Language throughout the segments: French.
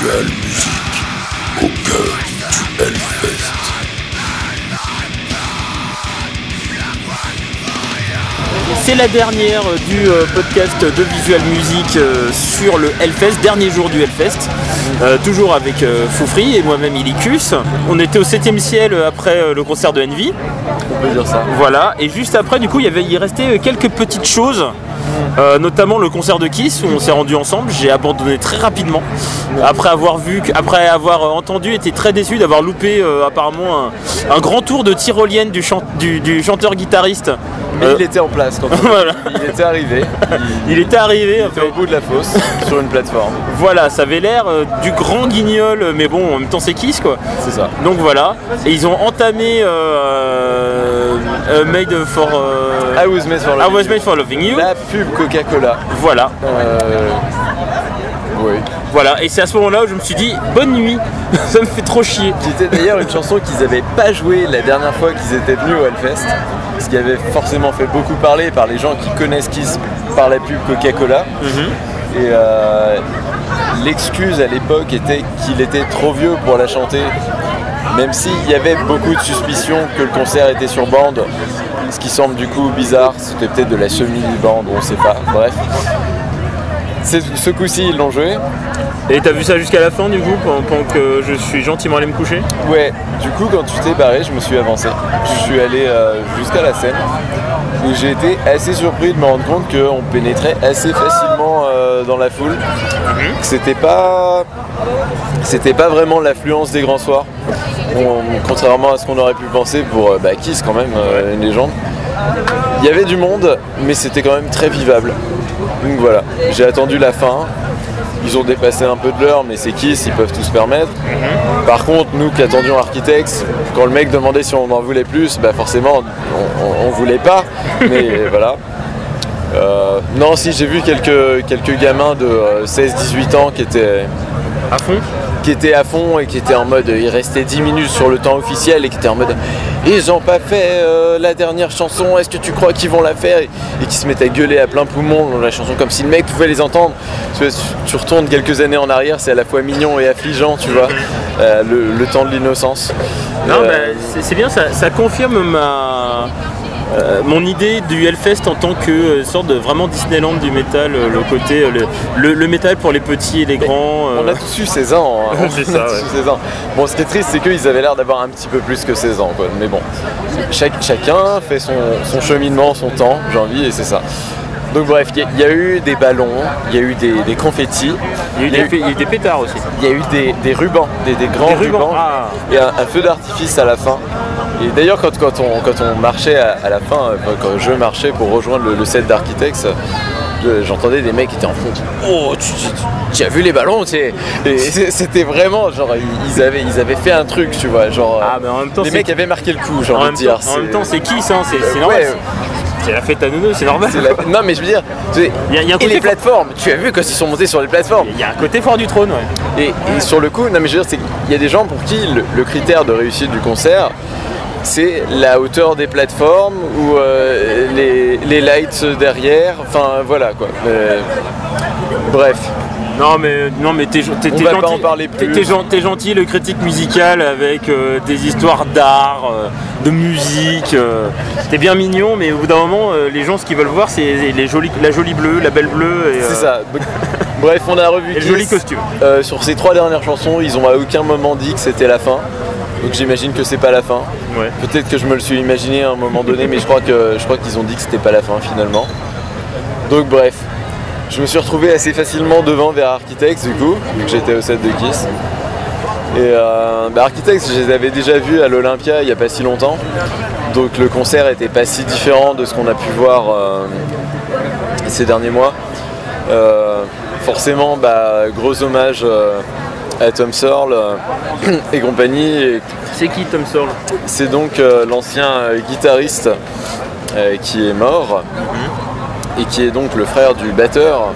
Visual Music au cœur du Hellfest. C'est la dernière du euh, podcast de Visual Music euh, sur le Hellfest, dernier jour du Hellfest. Euh, toujours avec euh, Foufri et moi-même Ilicus. On était au 7ème ciel euh, après euh, le concert de Envy. On peut dire ça. Voilà, et juste après, du coup, il, y avait, il restait euh, quelques petites choses. Euh, notamment le concert de Kiss où on s'est rendu ensemble, j'ai abandonné très rapidement après avoir vu, après avoir euh, entendu, été très déçu d'avoir loupé euh, apparemment un, un grand tour de tyrolienne du, chan- du- du chanteur-guitariste. Mais Euh, il était en place quand voilà. il était arrivé. Il, Il était arrivé, il était au bout de la fosse sur une plateforme. voilà, ça avait l'air du grand guignol, mais bon, en même temps c'est Kiss quoi. C'est ça. Donc voilà, et ils ont entamé euh, euh, Made for, euh, I was made for I loving was you. made for loving you. La pub Coca-Cola. Voilà, Oui. voilà, et c'est à ce moment-là où je me suis dit bonne nuit, ça me fait trop chier. Qui était d'ailleurs une chanson qu'ils n'avaient pas jouée la dernière fois qu'ils étaient venus au Hellfest. Ce qui avait forcément fait beaucoup parler par les gens qui connaissent Kiss par la pub Coca-Cola. Et euh, l'excuse à l'époque était qu'il était trop vieux pour la chanter. Même s'il y avait beaucoup de suspicions que le concert était sur bande, ce qui semble du coup bizarre, c'était peut-être de la semi-bande, on sait pas, bref. Ce coup-ci, ils l'ont joué. Et t'as vu ça jusqu'à la fin du coup, pendant, que je suis gentiment allé me coucher? Ouais, du coup, quand tu t'es barré, je me suis avancé. Je suis allé euh, jusqu'à la scène et j'ai été assez surpris de me rendre compte qu'on pénétrait assez facilement euh, dans la foule. Que c'était pas. C'était pas vraiment l'affluence des grands soirs. On- contrairement à ce qu'on aurait pu penser pour euh, bah, Kiss, quand même, euh, une légende. Il y avait du monde, mais c'était quand même très vivable. Donc voilà, j'ai attendu la fin. Ils ont dépassé un peu de l'heure, mais c'est Kiss, ils peuvent tout se permettre. Par contre, nous qui attendions Architects, quand le mec demandait si on en voulait plus, bah forcément, on, on- on voulait pas. Mais voilà. Euh, non, si j'ai vu quelques, quelques gamins de euh, 16-18 ans qui étaient, À fond qui étaient à fond et qui étaient en mode, ils restaient 10 minutes sur le temps officiel et qui étaient en mode, ils ont pas fait euh, la dernière chanson, est-ce que tu crois qu'ils vont la faire? Et, et qui se mettaient à gueuler à plein poumon dans la chanson comme si le mec pouvait les entendre. Tu, vois, tu retournes quelques années en arrière, c'est à la fois mignon et affligeant, tu vois, euh, le, le temps de l'innocence. Non, Euh, bah, c'est- c'est bien, ça, ça confirme ma, euh, mon idée du Hellfest en tant que euh, sorte de vraiment Disneyland du métal, euh, le côté, le, le- le métal pour les petits et les grands. euh, On a tous eu 16 ans. hein. C'est On ça, a tous ouais. eu 16 ans. Bon, ce qui est triste, c'est qu'ils avaient l'air d'avoir un petit peu plus que 16 ans. Quoi. Mais bon, chaque- chacun fait son, son cheminement, son temps, j'ai envie, et c'est ça. Donc bref, il y, a- il y a eu des ballons, il y a eu des, des confettis, il, y a eu des, il y a eu des pétards aussi. il y a eu des, des rubans, des, des grands Des rubans, rubans, ah. et un, un feu d'artifice à la fin. Et d'ailleurs, quand, quand, on, quand on marchait à, à la fin, euh, quand, je marchais pour rejoindre le, le set d'Architects, je- j'entendais des mecs qui étaient en fond. Oh, tu, tu- tu as vu les ballons tu sais C'était vraiment genre ils avaient, ils avaient fait un truc, tu vois, genre. Ah, mais en même temps, les mecs avaient marqué le coup, j'ai En envie de dire. en même temps, c'est qui ça C'est Ouais, normal. ouais. c'est- la fête à Nono, c'est normal. la- Non, mais je veux dire, tu sais, Il y a- il y a un et côté les fort- plateformes, tu as vu quand ils sont montés sur les plateformes Il y a un côté fort du trône, ouais. Et, et sur le coup, non mais je veux dire, c'est qu'il y a des gens pour qui le, le critère de réussite du concert, c'est la hauteur des plateformes ou euh, les, les lights derrière, enfin voilà quoi. Euh, bref, Non mais non mais t'es gentil. en parler T'es- gentil le critique musical avec euh, des histoires d'art, euh, de musique. euh, t'es bien mignon mais au bout d'un moment les gens ce qu'ils veulent voir c'est les jolies, la jolie bleue, la belle bleue c'est ça. Bref, on a revu Kiss. joli costume. Sur ces trois dernières chansons, ils ont à aucun moment dit que c'était la fin. Donc j'imagine que c'est pas la fin. Ouais. Peut-être que je me le suis imaginé à un moment donné, mais je crois que je crois qu'ils ont dit que c'était pas la fin finalement. Donc bref, je me suis retrouvé assez facilement devant vers Architects du coup, vu que j'étais au set de Kiss. Et euh, bah, Architects, je les avais déjà vus à l'Olympia il n'y a pas si longtemps. Donc le concert était pas si différent de ce qu'on a pu voir euh, ces derniers mois. Euh, forcément, bah, gros hommage Tom Searle euh, et compagnie. C'est qui Tom Searle c'est donc euh, l'ancien euh, guitariste qui est mort et qui est donc le frère du batteur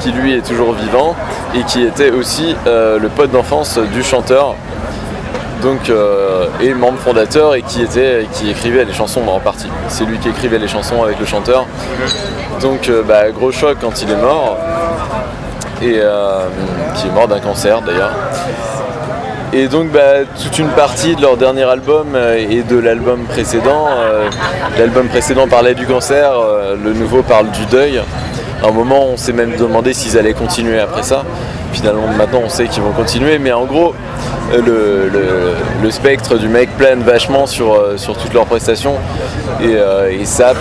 qui lui est toujours vivant et qui était aussi le pote d'enfance du chanteur. Donc euh, et membre fondateur et qui était qui écrivait les chansons en partie. C'est lui qui écrivait les chansons avec le chanteur. Donc euh, bah, gros choc quand il est mort et euh, qui est mort d'un cancer d'ailleurs. Et donc bah, toute une partie de leur dernier album euh, et de l'album précédent, euh, l'album précédent parlait du cancer, le nouveau parle du deuil. À un moment on s'est même demandé s'ils allaient continuer après ça. Finalement maintenant on sait qu'ils vont continuer, mais en gros le, spectre du mec plane vachement sur, euh, sur toutes leurs prestations et, euh, ça,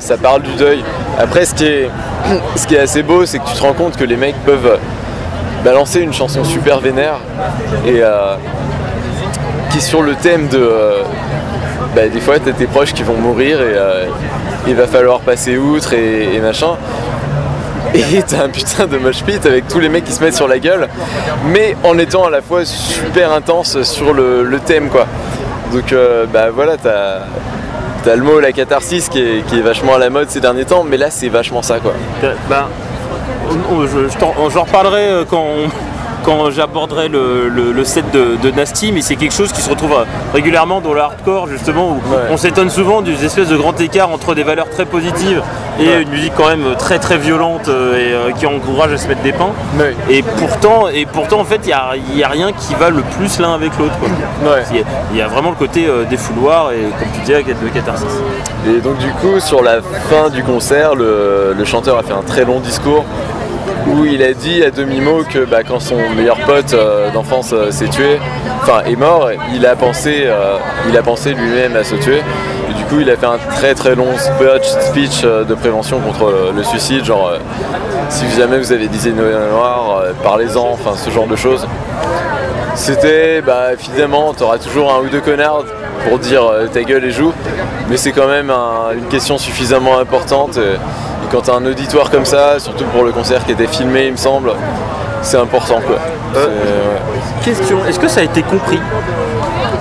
ça parle du deuil. Après ce qui est, ce qui est assez beau c'est que tu te rends compte que les mecs peuvent balancer une chanson super vénère et euh, qui est sur le thème de bah, des fois t'as tes proches qui vont mourir et il va falloir passer outre et machin et t'as un putain de mosh pit avec tous les mecs qui se mettent sur la gueule mais en étant à la fois super intense sur le, le thème quoi donc euh, bah voilà t'as le mot la catharsis qui est, qui est vachement à la mode ces derniers temps, mais là c'est vachement ça quoi. On- on- je, je j'en reparlerai euh, quand, on- quand j'aborderai le, le- le set de, de Nasty, mais c'est quelque chose qui se retrouve euh, régulièrement dans le hardcore justement, où Ouais. on s'étonne souvent des espèces de grands écarts entre des valeurs très positives et Ouais. une musique quand même très très violente euh, et euh, qui encourage à se mettre des pains. Ouais. Et pourtant, et pourtant en fait, il n'y a, il y a rien qui va le plus l'un avec l'autre. Ouais. Il y, a- il y a vraiment le côté euh, défouloir et comme tu disais, de catharsis. Et donc du coup, sur la fin du concert, le, le chanteur a fait un très long discours où il a dit à demi-mot que bah, quand son meilleur pote euh, d'enfance euh, s'est tué, enfin est mort, il a pensé, euh, il a pensé lui-même à se tuer. Coup, il a fait un très très long speech, euh, de prévention contre euh, le suicide, genre euh, si jamais vous avez des idées noires, parlez-en, enfin ce genre de choses. C'était, bah évidemment, t'auras toujours un ou deux connards pour dire ta gueule et joue, mais c'est quand même un- une question suffisamment importante. Et, et quand t'as un auditoire comme ça, surtout pour le concert qui était filmé, il me semble, c'est important quoi. Ouais. Question, est-ce que ça a été compris?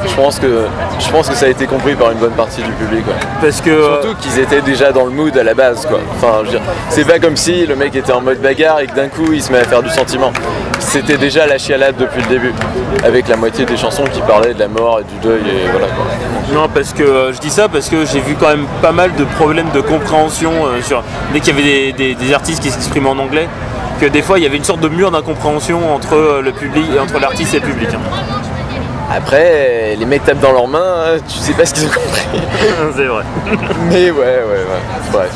Je pense que je pense que ça a été compris par une bonne partie du public. quoi. Parce que euh, Surtout qu'ils étaient déjà dans le mood à la base quoi. Enfin, c'est pas comme si le mec était en mode bagarre et que d'un coup il se met à faire du sentiment. C'était déjà la chialade depuis le début, avec la moitié des chansons qui parlaient de la mort et du deuil et voilà quoi. Non, parce que euh, je dis ça parce que j'ai vu quand même pas mal de problèmes de compréhension euh, sur dès qu'il y avait des, des- des artistes qui s'exprimaient en anglais, que des fois il y avait une sorte de mur d'incompréhension entre le public, entre l'artiste et le public. hein. Après, les mecs tapent dans leurs mains, hein, tu sais pas ce qu'ils ont compris. C'est vrai. Mais ouais, ouais, ouais. Bref.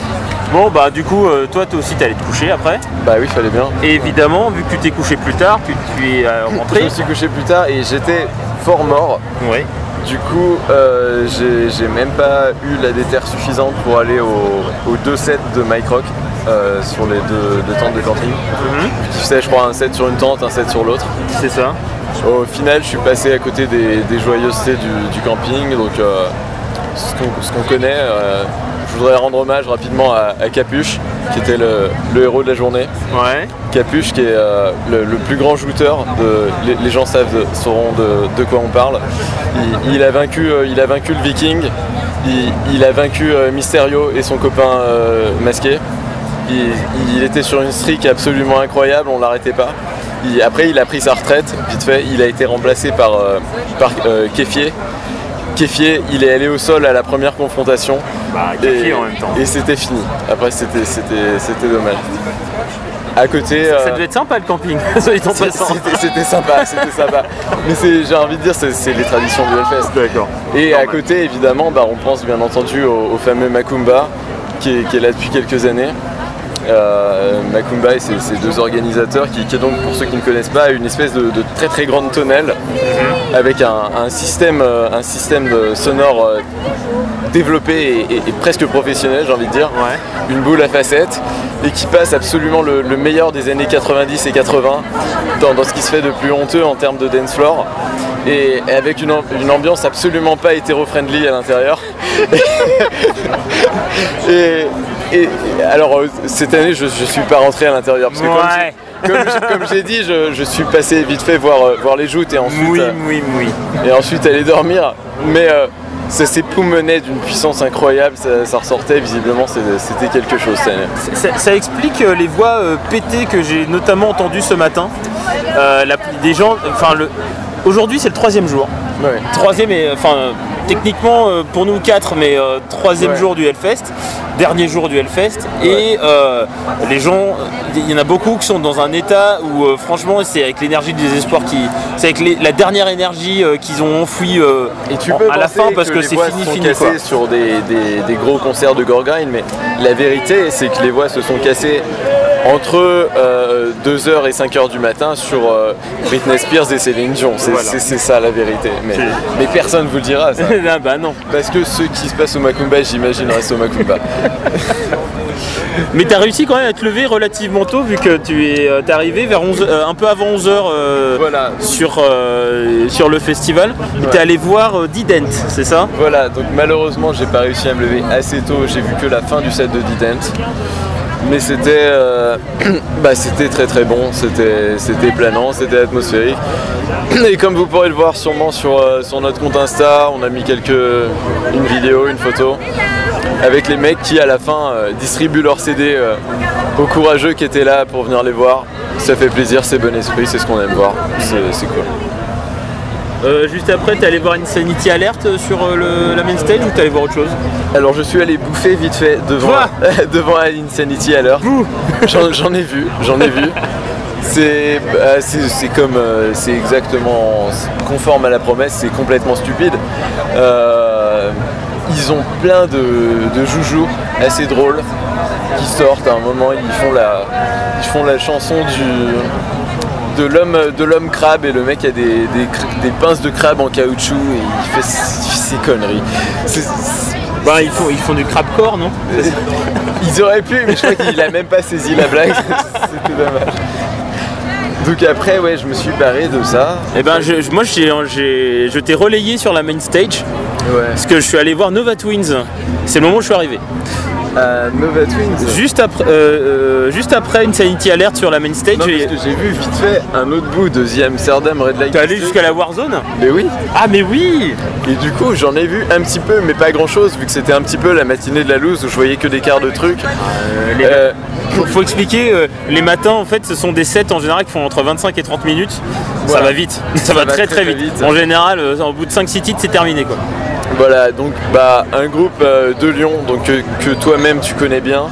Bon bah du coup, euh, toi toi aussi allé te coucher après. Bah oui, fallait bien. Et évidemment, vu que tu t'es couché plus tard, que tu es euh, Je rentré. me suis couché plus tard et j'étais fort mort. Ouais. Du coup, euh, j'ai même pas eu la déterre suffisante pour aller au- aux deux sets de Mike Rock euh, sur les deux, deux tentes de camping. Tu sais, je crois un set sur une tente, un set sur l'autre. C'est ça. Au final, je suis passé à côté des, des joyeusetés du, du camping, donc euh, ce qu'on connaît. euh, je voudrais rendre hommage rapidement à, à Capuche, qui était le, le héros de la journée. Ouais. Capuche, qui est euh, le, le plus grand jouteur, de, les, les gens savent, de- sauront de, de quoi on parle. Il, il a vaincu, il a vaincu le Viking, il, il a vaincu Mysterio et son copain masqué. Il, il était sur une streak absolument incroyable, on l'arrêtait pas. Il- après, il a pris sa retraite, vite fait. Il a été remplacé par, euh, par euh, Kéfier. Kéfier, il est allé au sol à la première confrontation. Bah Et, en même temps. et c'était fini. Après, c'était, dommage. À côté. Ça euh, devait être sympa le camping, c'était, passant. c'était- c'était sympa, c'était sympa. Mais j'ai envie de dire, c'est, les traditions du Hellfest. D'accord. Et à côté, évidemment, bah, on pense bien entendu au, au fameux Macumba, qui est, qui est là depuis quelques années. Euh, Macumba et ses, ses deux organisateurs, qui, qui est donc, pour ceux qui ne connaissent pas, une espèce de, de très très grande tonnelle, avec un, un système, un système euh, sonore euh, développé et, et- et presque professionnel, j'ai envie de dire. Ouais. Une boule à facettes, et qui passe absolument le, le meilleur des années 90 et 80 dans, dans ce qui se fait de plus honteux en termes de dance floor et avec une, am- une ambiance absolument pas hétéro-friendly à l'intérieur. et, et- alors euh, cette année je, je suis pas rentré à l'intérieur parce que comme Ouais. comme, j'ai- dit je, je suis passé vite fait voir, euh, voir les joutes et ensuite, Oui, euh, oui, oui. et ensuite aller dormir. Mais euh, ça s'époumonait d'une puissance incroyable, ça, ça ressortait visiblement c'était quelque chose cette année. Ça, ça explique euh, les voix euh, pétées que j'ai notamment entendues ce matin. La- des gens, enfin. Aujourd'hui c'est le troisième jour. Ouais. Troisième et enfin euh, techniquement euh, pour nous quatre, mais euh, troisième Ouais. jour du Hellfest. dernier jour du Hellfest et euh, les gens, il y en a beaucoup qui sont dans un état où euh, franchement c'est avec l'énergie du désespoir qui, c'est avec les- la dernière énergie euh, qu'ils ont enfouie Et tu en- peux à la fin parce que, c'est fini sont fini cassées quoi. sur des, des- des gros concerts de Gorgrind, mais la vérité c'est que les voix se sont cassées entre 2h et 5h du matin sur euh, Britney Spears et Céline Dion. C'est Voilà. ça la vérité. Mais, personne vous le dira ça. Ah bah non. Parce que ce qui se passe au Macumba, j'imagine, reste au Macumba. Mais t'as réussi quand même à te lever relativement tôt vu que tu es euh, arrivé vers 11, euh, un peu avant 11h Voilà. sur, euh, sur le festival. Ouais. T'es allé voir euh, Dident, c'est ça? Voilà, donc malheureusement j'ai pas réussi à me lever assez tôt, j'ai vu que la fin du set de Dident. Mais c'était euh, bah, c'était très très bon, c'était planant, c'était atmosphérique. Et comme vous pourrez le voir sûrement sur, euh, sur notre compte Insta, on a mis quelques une vidéo, une photo avec les mecs qui à la fin euh, distribuent leurs CD aux courageux qui étaient là pour venir les voir. Ça fait plaisir, c'est bon esprit, c'est ce qu'on aime voir, c'est cool. Euh, Juste après, t'es allé voir Insanity Alert euh, sur euh, le- la main stage ou t'es allé voir autre chose Alors je suis allé bouffer vite fait devant, devant Insanity l'heure. J'en ai vu, j'en ai vu. C'est bah, comme, euh, c'est exactement conforme à la promesse, c'est complètement stupide. Euh, ils ont plein de, de joujoux assez drôles qui sortent à un moment, ils font la, ils font la chanson du, de l'homme de l'homme crabe et le mec a des, des, cr- des pinces de crabe en caoutchouc et il fait, ses conneries. Bah ils font, ils font du crabcore non? Ils auraient pu, mais je crois qu'il a même pas saisi la blague. C'était dommage. Donc après, ouais, je me suis barré de ça. Eh ben je- moi j'ai, j'ai- je t'ai relayé sur la main stage Ouais. parce que je suis allé voir Nova Twins. C'est le moment où je suis arrivé. Euh, Nova Twins. Juste après, euh, euh, juste après Insanity Alert sur la main stage, Non, parce j'ai- que j'ai vu vite fait un autre bout de The Amsterdam Red Light. t'es allé jusqu'à la Warzone? Mais oui. Ah mais oui Et du coup, j'en ai vu un petit peu, mais pas grand chose, vu que c'était un petit peu la matinée de la loose où je voyais que des quarts de trucs. les- Euh, faut, expliquer, euh, les matins en fait ce sont des sets en général qui font entre 25 et 30 minutes. Ça va vite, ça, va, va très très, vite. vite. En général, euh, au bout de 5-6 titres c'est terminé quoi. Voilà, donc bah un groupe euh, de Lyon, donc que toi-même tu connais bien.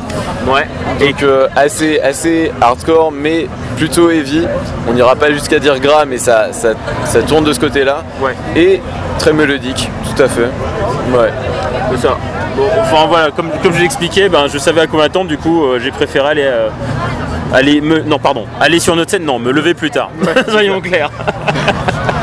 Ouais. Donc euh, assez, assez hardcore mais plutôt heavy. On n'ira pas jusqu'à dire gras mais ça, ça, ça tourne de ce côté-là. Ouais. Et très mélodique, tout à fait. Ouais. C'est ça. Bon, enfin voilà, comme, comme je l'expliquais, ben, je savais à quoi m'attendre, du coup euh, j'ai préféré aller, euh, aller me. Non pardon, aller sur notre scène, non, me lever plus tard. Soyons clairs.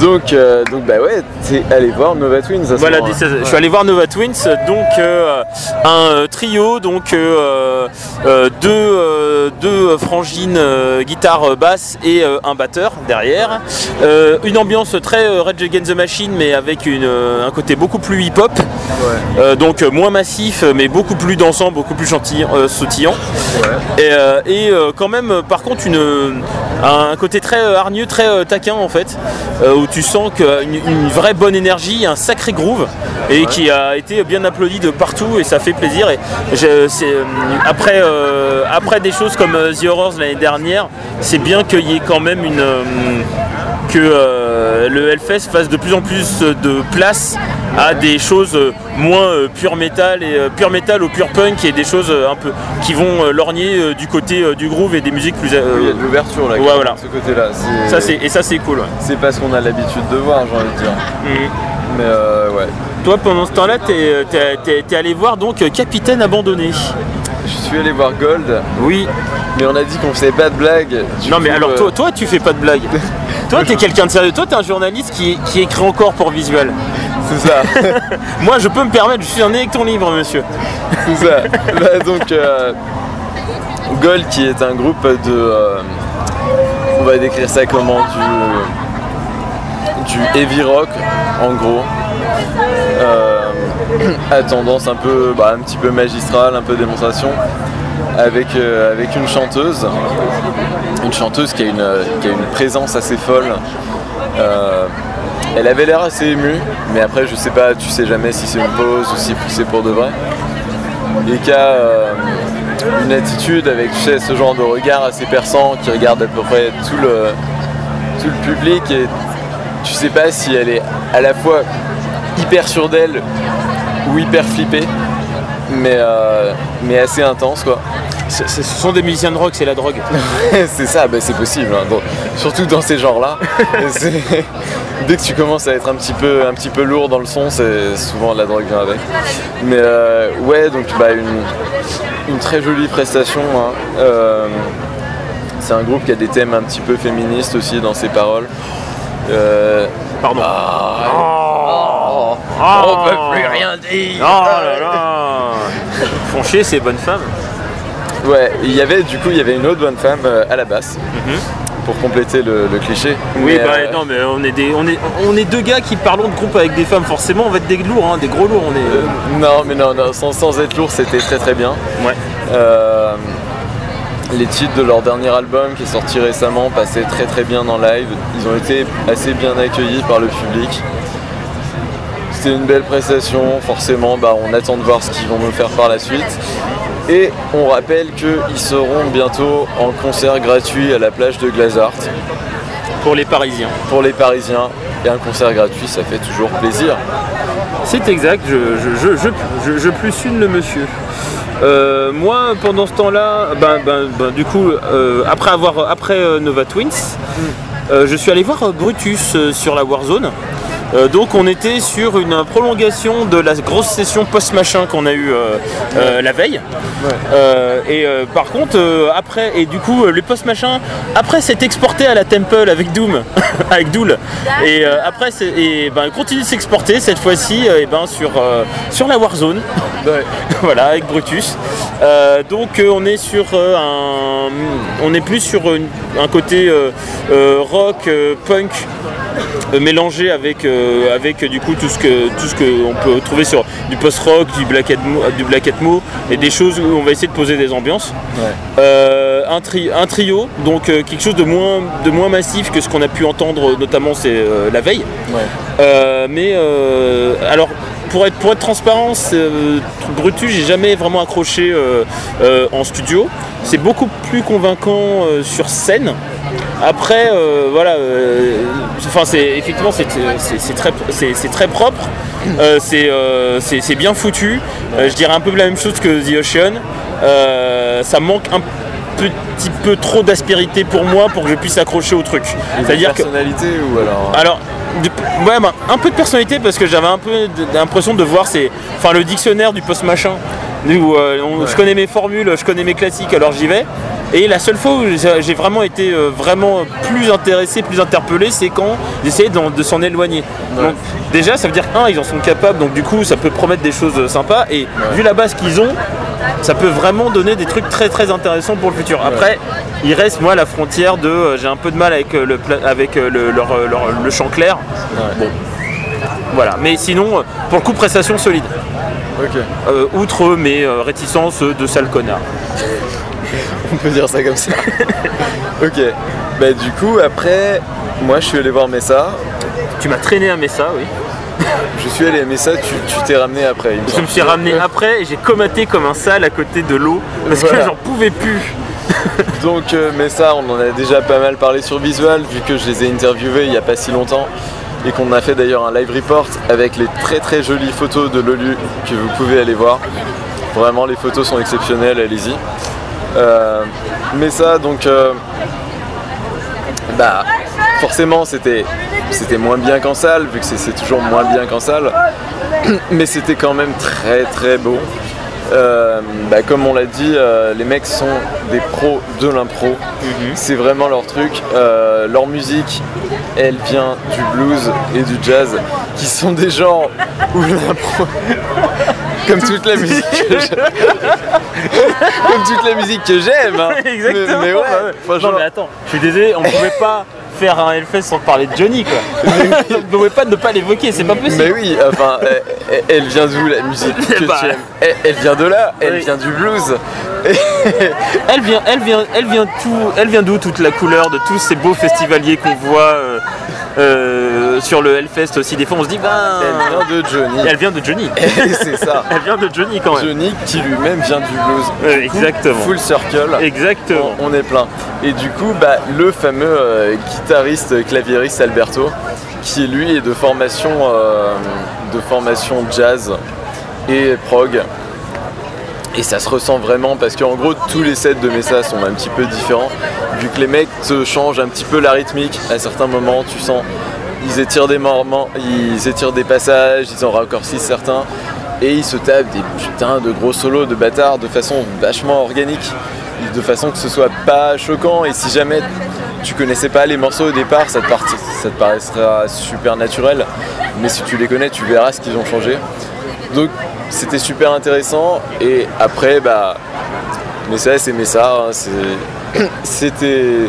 Donc, euh, donc bah ouais, t'es allé voir Nova Twins à ce Voilà, moment-là. 16 je suis allé voir Nova Twins, donc euh, un euh, trio, donc euh, euh, deux, euh, deux frangines, euh, guitare, basse et euh, un batteur derrière. Euh, une ambiance très euh, Rage Against the Machine, mais avec une, euh, un côté beaucoup plus hip-hop, Ouais. Euh, donc euh, moins massif, mais beaucoup plus dansant, beaucoup plus gentil, euh, sautillant. Ouais. Et, euh, et, euh, quand même, par contre, une, un côté très hargneux, très euh, taquin en fait, euh, où tu sens qu'une une vraie bonne énergie, un sacré groove, et qui a été bien applaudi de partout, et ça fait plaisir. Et je- euh, après, euh, après des choses comme euh, The Horrors l'année dernière, c'est bien qu'il y ait quand même une. euh, que euh, le Hellfest fasse de plus en plus de place à des choses euh, moins euh, pure métal et euh, pure métal ou pure punk et des choses un peu qui vont lorgner du côté du groove et des musiques plus Il y a de l'ouverture là, Ouais, voilà. de ce côté-là. Ça c'est et ça c'est cool ouais. C'est pas ce qu'on a l'habitude de voir, j'ai envie de dire. Mhm. Mais euh, ouais. toi pendant ce temps-là t'es, allé voir donc Capitaine abandonné Je suis allé voir Gold, oui mais on a dit qu'on faisait pas de blagues. Non mais alors euh, toi, toi tu fais pas de blagues toi t'es quelqu'un de sérieux toi t'es un journaliste qui, qui écrit encore pour visuel C'est ça, moi je peux me permettre je suis un électron libre monsieur c'est ça. Bah, donc, euh, Gold qui est un groupe de. euh, on va décrire ça comment Du. Du heavy rock, en gros. Euh, à tendance un peu. bah, un petit peu magistrale, un peu démonstration. Avec, euh, avec une chanteuse. Une chanteuse qui a une, qui a une présence assez folle. Euh, elle avait l'air assez émue, mais après je sais pas, tu sais jamais si c'est une pause ou si c'est pour de vrai. Et qui a euh, une attitude avec ce genre de regard assez perçant qui regarde à peu près tout le, tout le public et tu sais pas si elle est à la fois hyper sûre d'elle ou hyper flippée. Mais, euh, mais assez intense quoi. Ce ce sont des musiciens de rock, c'est la drogue. c'est ça, bah, c'est possible, hein. Donc, surtout dans ces genres-là. Dès que tu commences à être un petit peu, un petit peu lourd dans le son, c'est souvent la drogue vient avec. Mais euh, ouais, donc bah, une, une très jolie prestation. hein. Euh, c'est un groupe qui a des thèmes un petit peu féministes aussi dans ses paroles. Euh, Pardon. ah, Oh, on peut plus rien dire. Oh là là Font chier ces bonnes femmes. Ouais, il y avait du coup il y avait une autre bonne femme euh, à la basse pour compléter le, le cliché. Mhm. Oui, Mais, bah euh, non, mais on est, des, on, est, on est deux gars qui parlons de groupe avec des femmes, forcément on va être des lourds, hein, des gros lourds. On est, euh, non, mais non, non, sans, sans être lourd, c'était très très bien. Ouais. Euh, les titres de leur dernier album qui est sorti récemment passaient très très bien en live. Ils ont été assez bien accueillis par le public. C'était une belle prestation, forcément bah, on attend de voir ce qu'ils vont nous faire par la suite. Et on rappelle qu'ils seront bientôt en concert gratuit à la plage de Glazart Pour les Parisiens. pour les Parisiens. Et un concert gratuit, ça fait toujours plaisir. C'est exact, je, je, je, je, je- je plus une le monsieur. Euh, moi, pendant ce temps-là, ben, ben, ben, du coup, euh, après, avoir, après euh, Nova Twins, euh, je suis allé voir Brutus sur la Warzone. Euh, donc on était sur une prolongation de la grosse session post-machin qu'on a eu la veille. Euh, et euh, par contre, euh, après, et du coup, euh, les post-machin, après c'est exporté à la Temple avec Doom, avec Dool. Et euh, après, c'est, et, ben, continue de s'exporter cette fois-ci euh, et ben, sur, euh, sur la Warzone. voilà, avec Brutus. Euh, donc euh, on est sur euh, un, on est plus sur une- un côté euh, euh, rock, euh, punk. euh, mélangé avec, euh, avec euh, du coup tout ce que tout ce qu'on peut trouver sur du post-rock, du black Atmo, du black et des choses où on va essayer de poser des ambiances. Ouais. Euh, un, tri- un trio, donc euh, quelque chose de moins, de moins massif que ce qu'on a pu entendre notamment c'est la veille. Ouais. Mais alors pour être, pour être transparent, euh, Brutus, j'ai jamais vraiment accroché euh, euh, en studio. C'est beaucoup plus convaincant sur scène. Après, euh, voilà, euh, enfin, c'est effectivement c'est très, c'est- très propre, Euh, c'est bien foutu. Je dirais un peu la même chose que The Ocean. Ça manque un petit peu trop d'aspérité pour moi pour que je puisse accrocher au truc. C'est-à-dire que personnalité ou alors. alors, de- ouais, bah, un peu de personnalité parce que j'avais un peu l'impression de voir enfin, le dictionnaire du post machin. Où, euh, on- Je connais mes formules, je connais mes classiques, alors j'y vais. Et la seule fois où j'ai vraiment été euh, vraiment plus intéressé, plus interpellé, c'est quand j'essayais de s'en éloigner. Donc, déjà, ça veut dire un, ils en sont capables, donc du coup, ça peut promettre des choses euh, sympas. Et vu la base qu'ils ont, ça peut vraiment donner des trucs très très intéressants pour le futur. Après, il reste moi la frontière de euh, j'ai un peu de mal avec euh, le avec euh, le, leur, leur- le chant clair. Ouais. Voilà. Mais sinon, pour le coup, prestation solide. Euh, outre mes réticences de sale connard. On peut dire ça comme ça. ok. Bah du coup après, moi je suis allé voir Messa. Tu m'as traîné à Messa, oui. Je suis allé à Messa, tu t'es ramené après. il me Je me suis ramené après et j'ai comaté comme un sale à côté de l'eau parce Voilà. que j'en pouvais plus. Donc euh, Messa, on en a déjà pas mal parlé sur Visual, vu que je les ai interviewés il n'y a pas si longtemps. Et qu'on a fait d'ailleurs un live report avec les très très jolies photos de Lolu que vous pouvez aller voir. Vraiment les photos sont exceptionnelles, allez-y. Euh, Messa donc euh, bah forcément c'était c'était moins bien qu'en salle, vu que c'est- toujours moins bien qu'en salle. Mais c'était quand même très très beau. Euh, bah, comme on l'a dit, euh, les mecs sont des pros de l'impro. C'est vraiment leur truc. Euh, leur musique, elle vient du blues et du jazz, qui sont des genres où l'impro, comme toute la musique que j'aime, comme toute la musique que j'aime. hein. Exactement. Mais, mais ouais, Non mais attends, je suis désolé, on pouvait pas faire un Hellfest sans parler de Johnny quoi. on pouvait pas ne pas l'évoquer, c'est pas possible. Mais oui, enfin, elle, vient d'où la musique que Bah. tu aimes elle, elle vient de là, elle Oui. vient du blues. Elle vient, elle vient, elle vient tout, elle vient d'où toute la couleur de tous ces beaux festivaliers qu'on voit euh, euh, sur le Hellfest aussi. Des fois, on se dit, ben, Elle vient de Johnny. elle vient de Johnny. C'est ça. Elle vient de Johnny quand même. Johnny qui lui-même vient du blues. Ouais, exactement. Full circle. Exactement. On, on est plein. Et du coup, bah, le fameux euh, guitariste claviériste Alberto, qui lui est de formation, euh, de formation jazz et prog. Et ça se ressent vraiment parce qu'en gros tous les sets de Mesa sont un petit peu différents. Vu que les mecs te changent un petit peu la rythmique à certains moments tu sens ils étirent des ils étirent des passages, ils en raccourcissent certains. Et ils se tapent des putains de gros solos de bâtards de façon vachement organique. De façon que ce soit pas choquant. Et si jamais tu connaissais pas les morceaux au départ ça te, part- ça te paraîtra super naturel. Mais si tu les connais tu verras ce qu'ils ont changé. Donc c'était super intéressant. Et après bah mais ça c'est Messa hein, c'est- c'était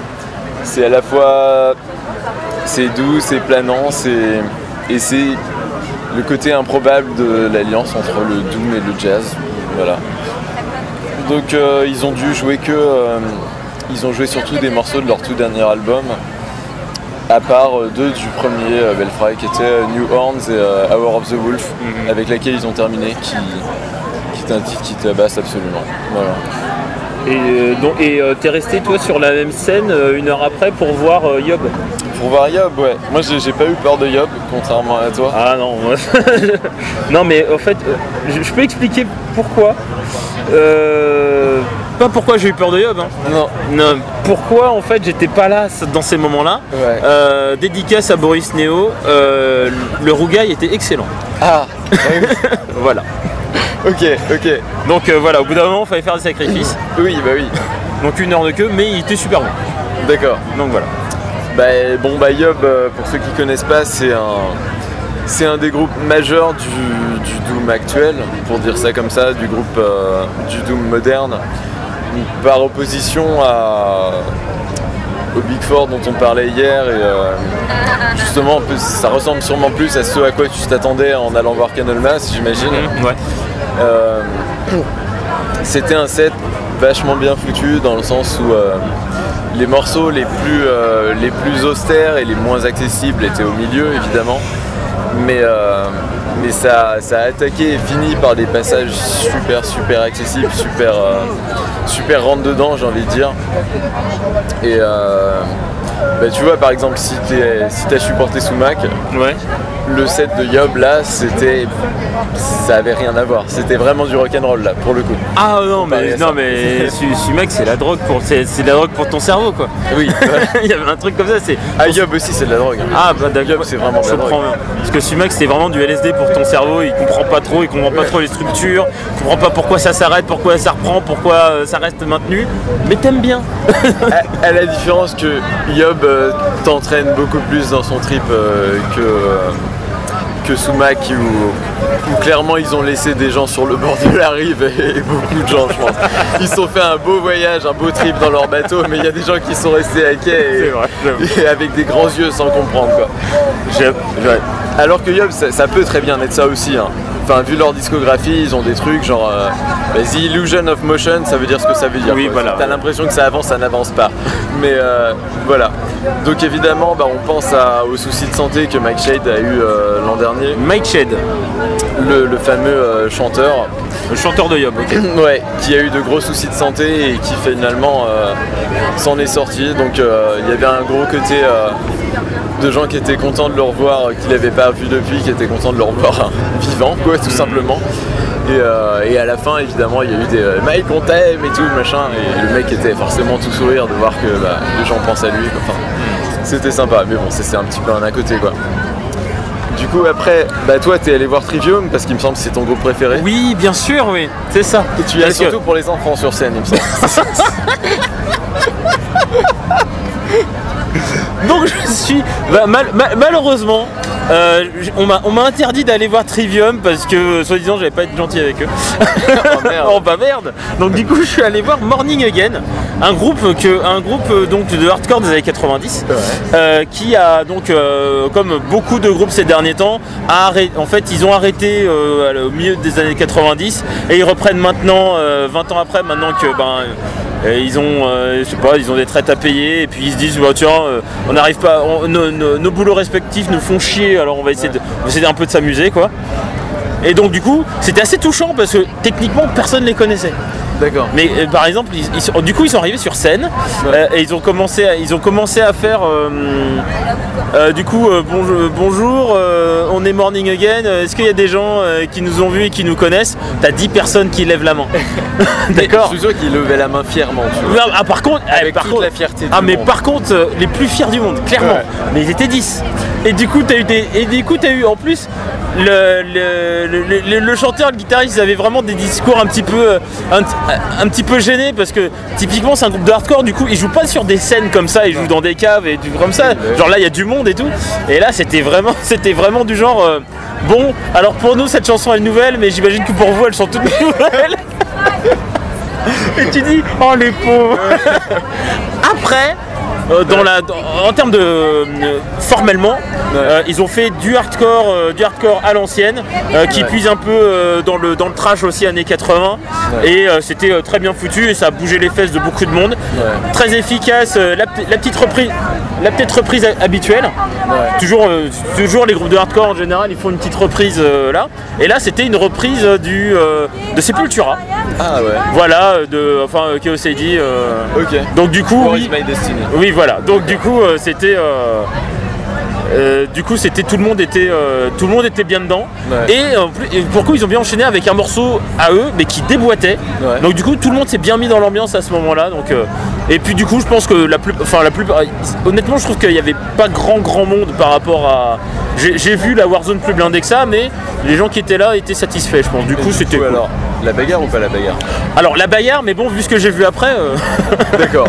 c'est à la fois c'est doux c'est planant c'est et c'est le côté improbable de l'alliance entre le doom et le jazz. Voilà. Donc euh, ils ont dû jouer que euh, ils ont joué surtout des morceaux de leur tout dernier album à part euh, deux du premier euh, Belfry qui étaient euh, New Horns et Hour of the Wolf avec laquelle ils ont terminé qui, qui est un titre qui tabasse absolument voilà. Et euh, donc, et euh, t'es resté toi sur la même scène euh, une heure après pour voir Yob? Pour voir Yob, ouais. Moi j'ai pas eu peur de Yob, contrairement à toi. Ah non, non mais en fait, je, peux expliquer pourquoi. Euh, pas pourquoi j'ai eu peur de Yob. hein. Non. Non, pourquoi en fait j'étais pas là dans ces moments-là. Ouais. Euh, dédicace à Boris euh, le rougail était excellent. Ah Voilà. Ok, ok. Donc euh, voilà, au bout d'un moment, il fallait faire des sacrifices. Oui, bah oui. Donc une heure de queue, mais il était super bon. D'accord. Donc voilà. Bah, bon, bah Yob, euh, pour ceux qui connaissent pas, c'est un. C'est un des groupes majeurs du, du Doom actuel, pour dire ça comme ça, du groupe euh, du Doom moderne, par opposition à, au Big Four dont on parlait hier. Et euh, justement, ça ressemble sûrement plus à ce à quoi tu t'attendais en allant voir Canolmas, j'imagine. Ouais. Euh, C'était un set vachement bien foutu dans le sens où euh, les morceaux les plus, euh, les plus austères et les moins accessibles étaient au milieu évidemment. Mais, mais ça, ça a attaqué et fini par des passages super super accessibles, super, super rentre dedans j'ai envie de dire. Et bah, tu vois par exemple si tu si supporté Sumac, Ouais. Le set de Yob là c'était ça avait rien à voir c'était vraiment du rock'n'roll là pour le coup Ah non mais non mais Su- Sumac c'est la drogue pour c'est de la drogue pour ton cerveau quoi. oui Il y avait un truc comme ça c'est ah Yob aussi c'est de la drogue hein. ah bah d'accord c'est vraiment je comprends. Parce que Sumac c'est vraiment du LSD pour ton cerveau, il comprend pas trop, il comprend pas trop les structures, il comprend pas pourquoi ça s'arrête, pourquoi ça reprend, pourquoi euh, ça reste maintenu, mais t'aimes bien. à, à la différence que Yob euh, t'entraîne beaucoup plus dans son trip euh, que euh, que Sumac où, où clairement ils ont laissé des gens sur le bord de la rive et, et beaucoup de gens je pense ils se sont fait un beau voyage un beau trip dans leur bateau mais il y a des gens qui sont restés à quai et, vrai, avec des grands yeux sans comprendre quoi. Alors que Yob, ça, ça peut très bien être ça aussi. hein. Enfin, vu leur discographie, ils ont des trucs genre euh, bah, The Illusion of Motion, ça veut dire ce que ça veut dire. Oui, quoi. voilà. T'as l'impression que ça avance, ça n'avance pas. Mais euh, voilà. Donc évidemment, bah, on pense à- aux soucis de santé que Mike Shade a eu euh, l'an dernier, Mike Shade, le, le fameux euh, chanteur. le chanteur de Yob, ok. Ouais, qui a eu de gros soucis de santé et qui finalement s'en est sorti. Donc il y avait un gros côté de gens qui étaient contents de le revoir, qu'il n'avait pas vu depuis, qui étaient contents de le revoir vivant, quoi, tout simplement. Et, euh, et à la fin, évidemment, il y a eu des euh, Mike, on t'aime et tout, machin. Et le mec était forcément tout sourire de voir que bah, les gens pensent à lui. quoi. Enfin, c'était sympa, mais bon, c'est un petit peu un à côté, quoi. Du coup, après, bah toi, t'es allé voir Trivium parce qu'il me semble que c'est ton groupe préféré. Oui, bien sûr, oui, c'est ça. Et tu y allais Parce que- surtout pour les enfants sur scène, il me semble. Donc je suis bah, mal- ma- malheureusement euh, on m'a interdit d'aller voir Trivium parce que soi-disant j'avais pas été gentil avec eux. Oh, merde. oh bah merde. Donc du coup je suis allé voir Morning Again, un groupe que un groupe euh, donc de hardcore des années 90 euh, qui a donc euh, comme beaucoup de groupes ces derniers temps arrêté- en fait ils ont arrêté au milieu des années 90 et ils reprennent maintenant euh, 20 ans après maintenant que ben euh, ils ont, euh, je sais pas, ils ont des traites à payer et puis ils se disent bah, tiens, euh, on n'arrive pas, on- nos, nos- nos boulots respectifs nous font chier, alors on va essayer, de, on va essayer un peu de s'amuser quoi. Et donc du coup, c'était assez touchant parce que techniquement personne les connaissait. D'accord. Mais euh, par exemple, ils- ils sont- du coup, ils sont arrivés sur scène euh, et ils ont commencé, à, ils ont commencé à faire. euh, euh, du coup, euh, bonjour, bonjour euh, on est Morning Again. euh, Est-ce qu'il y a des gens euh, qui nous ont vus et qui nous connaissent? T'as 10 personnes qui lèvent la main. D'accord. Je suis sûr qu'il levait la main fièrement, tu vois. Non, ah, par contre, eh, Avec par toute contre- la fierté du Ah mais monde. par contre, euh, les plus fiers du monde, clairement. Ouais. Mais ils étaient 10. Et du coup, t'as eu des, et du coup, t'as eu en plus le, le, le- le- le chanteur, le guitariste, ils avaient vraiment des discours un petit peu, euh, un, un petit peu gênés parce que typiquement c'est un groupe de hardcore. Du coup, ils jouent pas sur des scènes comme ça, ils jouent dans des caves et du comme ça. Genre là, il y a du monde et tout. Et là, c'était vraiment, c'était vraiment du genre. euh, bon, alors pour nous, cette chanson est nouvelle, mais j'imagine que pour vous, elles sont toutes nouvelles. Et tu dis, oh les pauvres Après, dans la, dans- en termes de euh, formellement, euh, ils ont fait du hardcore, euh, du hardcore à l'ancienne, euh, qui puise un peu euh, dans le dans le trash aussi années 80, et euh, c'était euh, très bien foutu et ça a bougé les fesses de beaucoup de monde. Très efficace, euh, la, petite reprise, la petite reprise ha- habituelle. Toujours, euh, toujours les groupes de hardcore en général, ils font une petite reprise euh, là. Et là, c'était une reprise euh, du euh, de Sepultura. Ah ouais. Voilà, euh, de enfin euh, euh, Ok. donc du coup, oui, oui, voilà. Donc du coup, euh, c'était, euh, euh, du coup, c'était tout le monde était, euh, tout le monde était bien dedans. Ouais. Et, plus- et pourquoi ils ont bien enchaîné avec un morceau à eux, mais qui déboîtait. Ouais. Donc du coup, tout le monde s'est bien mis dans l'ambiance à ce moment-là. Donc, euh, et puis du coup, je pense que la plus, enfin la plupart, honnêtement, je trouve qu'il n'y avait pas grand grand monde par rapport à. J'ai vu la Warzone plus blindée que ça, mais les gens qui étaient là étaient satisfaits, je pense. Du Et coup, c'était. coup, cool. alors, la bagarre ou pas la bagarre? Alors la bagarre, mais bon, vu ce que j'ai vu après. euh, D'accord.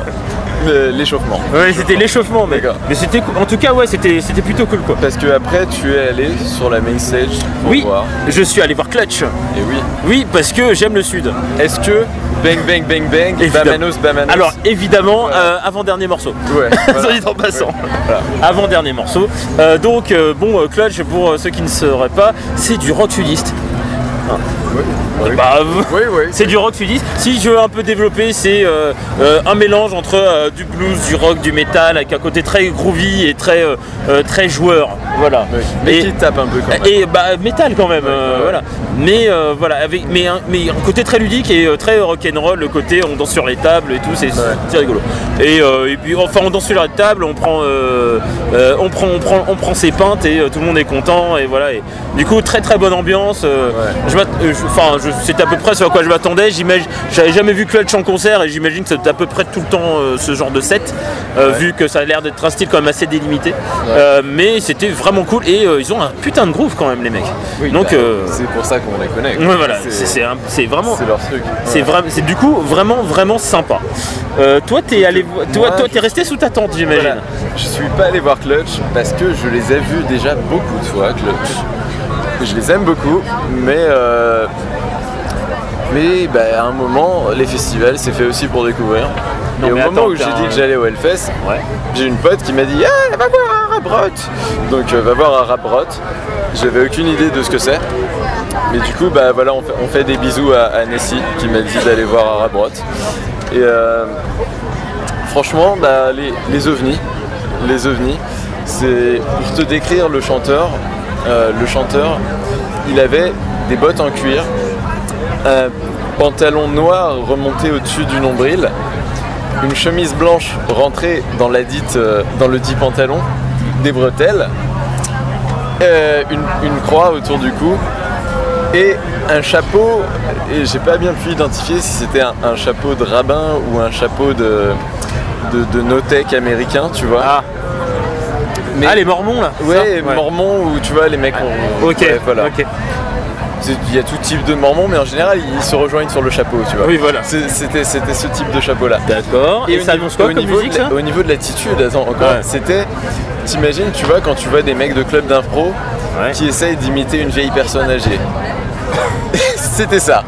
L'échauffement. Ouais, c'était l'échauffement, mais, D'accord. mais c'était en tout cas, ouais, c'était c'était plutôt cool quoi. Parce que après tu es allé sur la main stage pour Oui, voir. je suis allé voir Clutch. Et oui. Oui, parce que j'aime le Sud. Est-ce que bang bang bang bang, Évidemment. bamanos bamanos. Alors évidemment, Voilà. euh, avant-dernier morceau. ouais. voilà. Soit dit en passant. Ouais, voilà. Avant-dernier morceau. Euh, donc, euh, bon, Clutch, pour ceux qui ne sauraient pas, c'est du rock sudiste. Oui. Bah, oui, oui. c'est du rock sudiste. Si je veux un peu développer, c'est euh, euh, un mélange entre euh, du blues, du rock, du métal, avec un côté très groovy et très, euh, euh, très joueur. Voilà. Mais Et- qui tape un peu quand même. Et bah métal quand même, euh, voilà. Mais euh, voilà, avec mais un, mais un côté très ludique et euh, très rock'n'roll, le côté on danse sur les tables et tout, c'est rigolo. Et, euh, et puis enfin on danse sur les tables, on prend, euh, euh, on prend, on prend, on prend ses pintes et euh, tout le monde est content et voilà. Et, du coup très très bonne ambiance. euh, Ouais. euh, je- Enfin, je- c'était à peu près ce à quoi je m'attendais. J'avais jamais vu Clutch en concert et j'imagine que c'était à peu près tout le temps euh, ce genre de set, euh, Ouais. vu que ça a l'air d'être un style quand même assez délimité. Euh, mais c'était vraiment cool et ils ont un putain de groove quand même les mecs. Oui, Donc bah, c'est pour ça qu'on les connaît. ouais, voilà, C'est- c'est c'est c'est vraiment. c'est leur truc. C'est c'est du coup vraiment vraiment sympa. Toi t'es allé, toi, moi, toi t'es resté sous ta tente j'imagine. Voilà. Je suis pas allé voir Clutch parce que je les ai vus déjà beaucoup de fois, Clutch. Je les aime beaucoup, mais euh, mais bah, à un moment, les festivals, c'est fait aussi pour découvrir. Non, Et au moment attends, où j'ai dit que j'allais au Hellfest, Ouais. j'ai une pote qui m'a dit Ah, va voir un Rabrot Donc, euh, va voir un Rabrot. J'avais aucune idée de ce que c'est. Mais du coup, bah voilà, on fait, on fait des bisous à, à Nessie qui m'a dit d'aller voir un Rabrot. Et euh, franchement, bah, les, les ovnis, les ovnis, c'est pour te décrire le chanteur. euh, le chanteur, il avait des bottes en cuir, un pantalon noir remonté au-dessus du nombril, une chemise blanche rentrée dans, la dite, euh, dans le dit pantalon, des bretelles, euh, une, une croix autour du cou et un chapeau. Et j'ai pas bien pu identifier si c'était un, un chapeau de rabbin ou un chapeau de, de, de no-tech américain, tu vois. Ah. Mais- Ah les Mormons là. Ouais, ça? Mormon où tu vois les mecs ont. Ok. ouais, voilà. Ok. Il y a tout type de mormons, mais en général ils se rejoignent sur le chapeau, tu vois. Oui voilà. C'était c'était ce type de chapeau là. D'accord. Et, ça niveau- annonce quoi au comme niveau musique ça Au niveau de l'attitude, attends, encore, Ouais. c'était. T'imagines, tu vois, quand tu vois des mecs de club d'impro Ouais. qui essayent d'imiter une vieille personne âgée. c'était ça.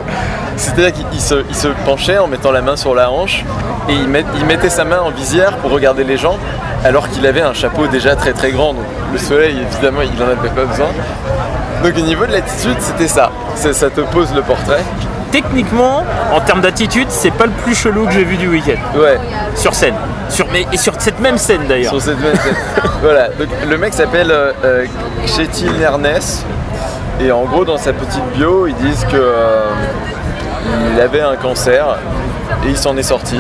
C'est-à-dire qu'il se, il se penchait en mettant la main sur la hanche et il, met- il mettait sa main en visière pour regarder les gens alors qu'il avait un chapeau déjà très très grand. Donc le soleil, évidemment, il en avait pas besoin. Donc au niveau de l'attitude, c'était ça. Ça, ça te pose le portrait. Techniquement, en termes d'attitude, c'est pas le plus chelou que j'ai vu du week-end. Ouais, Sur scène. Sur, mais, et sur cette même scène d'ailleurs. sur cette même scène. voilà, donc le mec s'appelle euh, euh, Kjetil Nernes. Et en gros, dans sa petite bio, ils disent que euh, il avait un cancer et il s'en est sorti.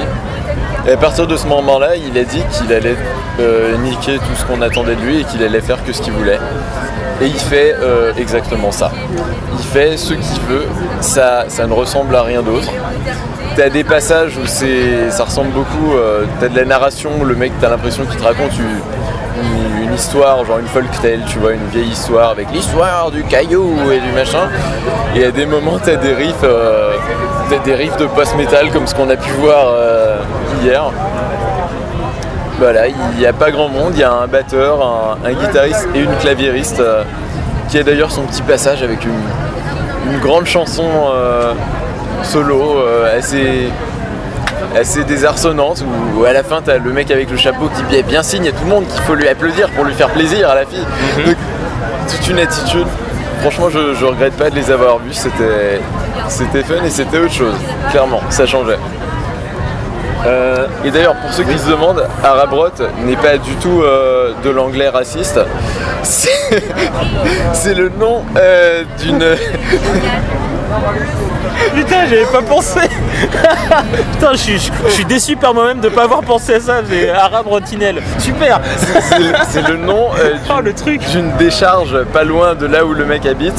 Et à partir de ce moment-là, il a dit qu'il allait euh, niquer tout ce qu'on attendait de lui et qu'il allait faire que ce qu'il voulait. Et il fait euh, exactement ça. Il fait ce qu'il veut, ça, ça ne ressemble à rien d'autre. T'as des passages où ça ressemble beaucoup, euh, t'as de la narration, le mec t'as l'impression qu'il te raconte une, histoire, genre une folk tale, tu vois, une vieille histoire avec l'histoire du caillou et du machin. Et à des moments t'as des riffs, t'as des riffs de post-metal comme ce qu'on a pu voir hier. Voilà, il n'y a pas grand monde, il y a un batteur, un, un guitariste et une claviériste euh, qui a d'ailleurs son petit passage avec une, une grande chanson euh, solo euh, assez, assez désarçonnante où à la fin t'as le mec avec le chapeau qui bien, bien signe à tout le monde qu'il faut lui applaudir pour lui faire plaisir à la fille. Donc, toute une attitude. Franchement, je, je regrette pas de les avoir vus, c'était, c'était fun et c'était autre chose, clairement, ça changeait. Euh, et d'ailleurs, pour ceux qui se demandent, Arabrot n'est pas du tout euh, de l'anglais raciste. C'est le nom euh, d'une. Putain, j'avais pas pensé. Putain, je suis, je suis déçu par moi-même de pas avoir pensé à ça. J'ai arabe rotinel. Super. c'est- le nom euh, Oh d'une- le truc. d'une décharge pas loin de là où le mec habite.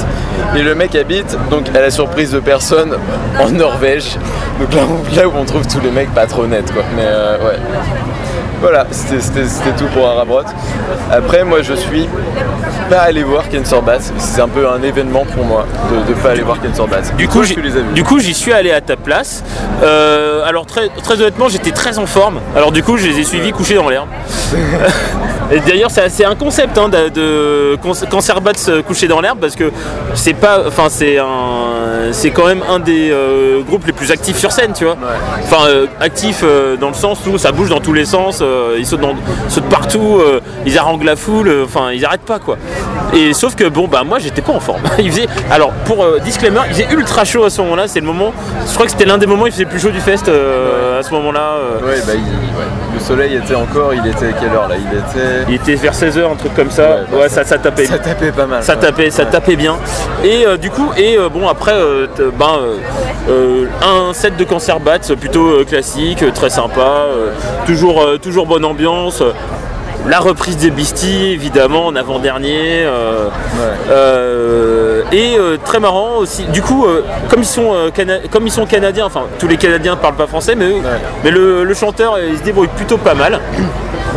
Et le mec habite, donc à la surprise de personne, en Norvège. Donc là où, là où on trouve tous les mecs pas trop nets quoi. Mais euh, ouais. Voilà, c'était tout pour Arabrot. Après, moi je suis pas allé voir Ken Sorbat. C'est un peu un événement pour moi de, de pas aller voir Ken Sorbat. Du coup, du coup, j'y suis allé à ta place. Euh, alors très, très honnêtement, j'étais très en forme. Alors du coup, je les ai suivis couchés dans l'herbe. Et d'ailleurs, c'est un concept hein, de, de con- cancer bats euh, couché dans l'herbe parce que c'est pas, enfin c'est un, c'est quand même un des euh, groupes les plus actifs sur scène, tu vois. Enfin euh, actifs euh, dans le sens où ça bouge dans tous les sens, ils sautent, dans, sautent partout, euh, ils haranguent la foule, euh, enfin ils arrêtent pas quoi. Et sauf que bon bah moi j'étais pas en forme. Il faisait, alors pour euh, disclaimer, il faisait ultra chaud à ce moment-là. C'est le moment, je crois que c'était l'un des moments où il faisait le plus chaud du fest euh, à ce moment-là. euh. Ouais, bah, il- ouais. Le soleil était encore, il était à quelle heure là? Il était. Il était vers 16h, un truc comme ça. Ouais, bah, ça, ça tapait. Ça tapait pas mal. Ça tapait, ça tapait bien. Et euh, du coup, et euh, bon après, euh, ben, euh, euh, un set de concert bats plutôt euh, classique, euh, très sympa, euh, toujours, euh, toujours bonne ambiance. La reprise des Beastie, évidemment, en avant-dernier. euh, euh, et euh, très marrant aussi. Du coup, comme, ils sont, cana- comme ils sont canadiens, enfin tous les Canadiens ne parlent pas français, mais, eux- mais le, le chanteur il se débrouille plutôt pas mal.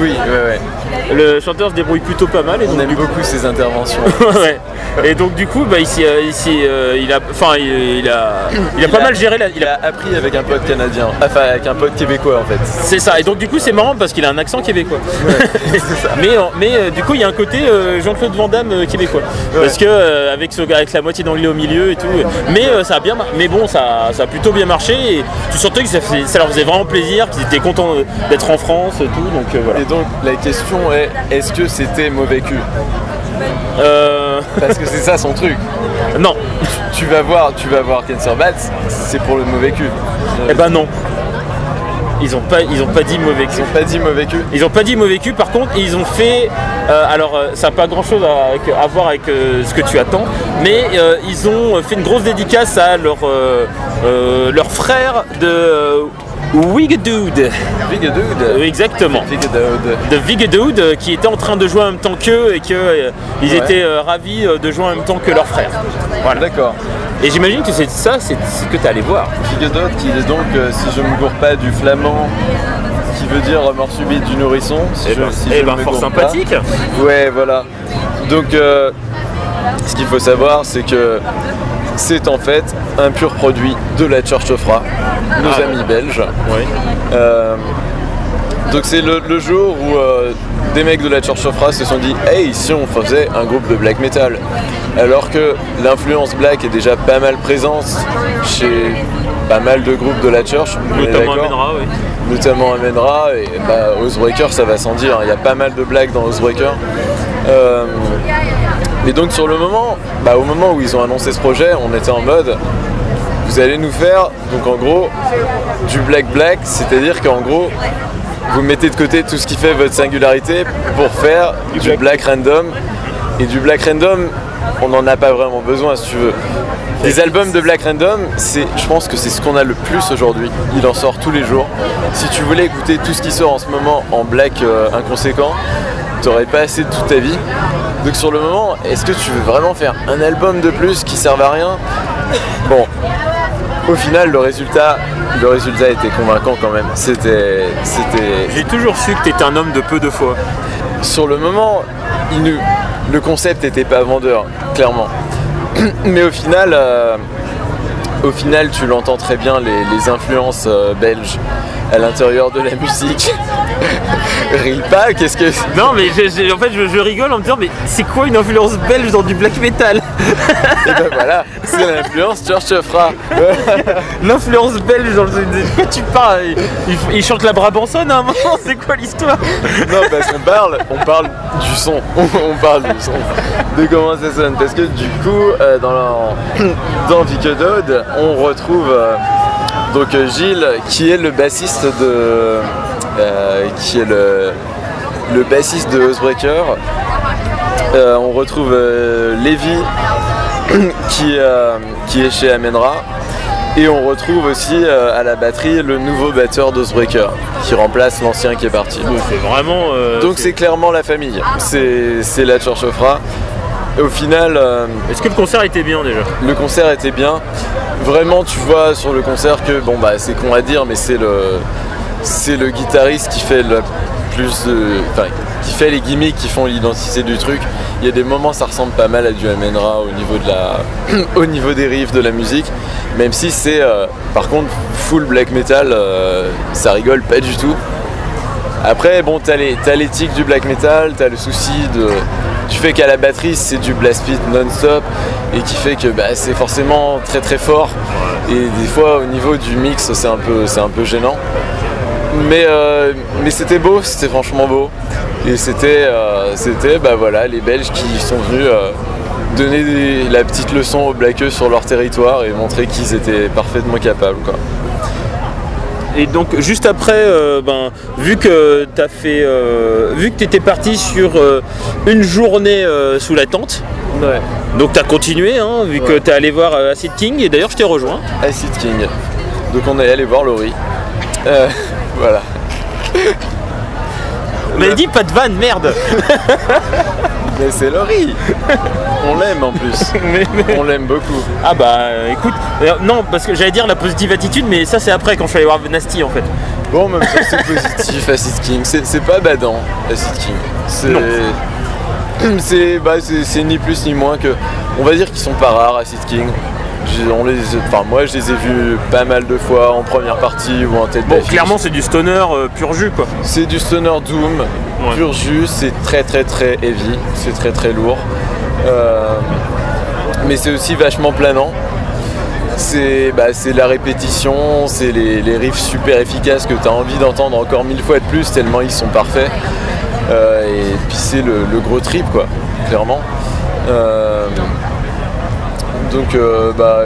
Oui, ouais, ouais. Le chanteur se débrouille plutôt pas mal. Et On donc, aime coup- beaucoup ces interventions. ouais. Et donc du coup, bah, ici, euh, ici, euh, il a, enfin, il, il a, il a pas a- mal géré la. il a- a appris avec un pote canadien, enfin avec un pote québécois en fait. c'est ça. Et donc du coup, c'est marrant parce qu'il a un accent québécois. mais mais euh, du coup, il y a un côté euh, Jean-Claude Van Damme québécois. Parce que euh, avec ce avec la moitié d'anglais au milieu et tout. Mais ça a bien, mais bon, ça, ça a plutôt bien marché. Et tu sentais que ça, leur faisait vraiment plaisir, qu'ils étaient contents d'être en France et tout. Donc voilà. Et donc la question est, est-ce que c'était mauvais cul Euh, Parce que c'est ça son truc. non. Tu vas voir, tu vas voir c'est pour le mauvais cul. Eh ben non. Ils ont pas, ils ont pas dit mauvais cul. Ils ont pas dit mauvais cul. Ils ont pas dit mauvais cul, par contre, ils ont fait. euh, alors, euh, ça n'a pas grand chose à, voir avec euh, ce que tu attends, mais euh, ils ont fait une grosse dédicace à leur, leur frère de euh, Wigadood. Big Euh, exactement. De Wigadood euh, qui était en train de jouer en même temps qu'eux et qu'ils ils Ouais. étaient euh, ravis euh, de jouer en même temps que leur frère. Voilà. D'accord. Et j'imagine que c'est ça, c'est ce que tu allé voir. Big dude qui est donc, euh, si je me gourre pas, du flamand qui veut dire mort subite du nourrisson. Si Eh je- ben, si eh je ben, me fort gourre pas. sympathique. Ouais, voilà. Donc, euh, ce qu'il faut savoir, c'est que c'est en fait un pur produit de la Church of Ra, nos Ah. amis belges. Oui. Euh, donc c'est le, le jour où euh, des mecs de la Church of Ra se sont dit Hey, si on faisait un groupe de black metal Alors que l'influence black est déjà pas mal présente chez pas mal de groupes de la Church, Notamment Amenra, oui. notamment Amenra et bah, Oathbreaker ça va sans dire, hein. il y a pas mal de blagues dans Oathbreaker. Euh, et donc sur le moment, bah, au moment où ils ont annoncé ce projet, on était en mode vous allez nous faire donc en gros du black black, c'est-à-dire qu'en gros vous mettez de côté tout ce qui fait votre singularité pour faire du, black. black random. Et du black random, on n'en a pas vraiment besoin si tu veux. Les albums de Black Random, c'est, je pense que c'est ce qu'on a le plus aujourd'hui. Il en sort tous les jours. Si tu voulais écouter tout ce qui sort en ce moment en black euh, inconséquent, t'aurais pas assez de toute ta vie. Donc sur le moment, est-ce que tu veux vraiment faire un album de plus qui serve à rien? Bon, au final, le résultat, le résultat était convaincant quand même. C'était, c'était. J'ai toujours su que t'étais un homme de peu de foi. Sur le moment, il nous- le concept n'était pas vendeur, clairement. Mais au final, euh, au final, tu l'entends très bien les, les influences euh, belges à l'intérieur de la musique. Ris pas, qu'est-ce que Non, mais en fait, je, je rigole en me disant, mais c'est quoi une influence belge dans du black metal Et ben voilà, c'est l'influence George Fra. L'influence belge dans le. De quoi tu parles il, il- il chante la Brabançonne à un moment, c'est quoi l'histoire Non, parce qu'on parle, on parle du son. on parle du son. De comment ça sonne. Parce que du coup, euh, dans, la- dans Vicodode, on retrouve euh, donc euh, Gilles, qui est le bassiste de. Euh, qui est le, le bassiste de Housebreaker. Euh, on retrouve euh, Lévi, qui, qui est chez Amenra. Et on retrouve aussi euh, à la batterie le nouveau batteur d'Housebreaker, qui remplace l'ancien qui est parti. C'est vraiment. euh, Donc c'est clairement la famille, c'est la Church of Ra. Et Au final, euh, Est-ce que le concert était bien déjà? le concert était bien. Vraiment, tu vois sur le concert que, bon bah c'est con à dire, mais c'est le, c'est le guitariste qui fait plus qui fait les gimmicks qui font l'identité du truc. Il y a des moments, ça ressemble pas mal à du Amenra au niveau de la, au niveau des riffs de la musique, même si c'est, euh, par contre, full black metal, euh, ça rigole pas du tout. Après, bon, t'as l'éthique du black metal, t'as le souci de. Tu fais qu'à la batterie, c'est du blast beat non-stop et qui fait que bah, c'est forcément très très fort. Et des fois, au niveau du mix, c'est un c'est un peu gênant. Mais, euh, mais c'était beau, c'était franchement beau. Et c'était, euh, c'était bah, voilà, les Belges qui sont venus euh, donner des- la petite leçon aux Blackeux sur leur territoire et montrer qu'ils étaient parfaitement capables. Quoi. Et donc juste après, euh, ben, vu que t'as fait, euh, vu que t'étais parti sur euh, une journée sous la tente, Ouais. donc t'as continué, hein, vu que Ouais. t'es allé voir Acid King et d'ailleurs je t'ai rejoint. Acid King. Donc on est allé voir Laurie. Euh, voilà. Mais dit pas de vanne, merde. Mais c'est Laurie On l'aime en plus. Mais- mais- On l'aime beaucoup. Ah bah euh, écoute, euh, non parce que j'allais dire la positive attitude, mais ça c'est après quand je suis allé voir Nasty en fait. Bon, même temps, c'est positif, Acid King. C'est pas badant, Acid King. C'est. Non. C'est bah, c'est- c'est ni plus ni moins que. On va dire qu'ils sont pas rares, Acid King. On les, enfin, moi, je les ai vus pas mal de fois en première partie ou en tête Bon clairement c'est du stoner euh, pur jus quoi. C'est du stoner doom, Ouais. pur jus, c'est très très très heavy, c'est très très lourd. Euh, mais c'est aussi vachement planant. C'est bah, la répétition, c'est les, les riffs super efficaces que tu as envie d'entendre encore mille fois de plus tellement ils sont parfaits. Euh, et puis c'est le, le gros trip quoi, clairement. Euh, donc euh, bah,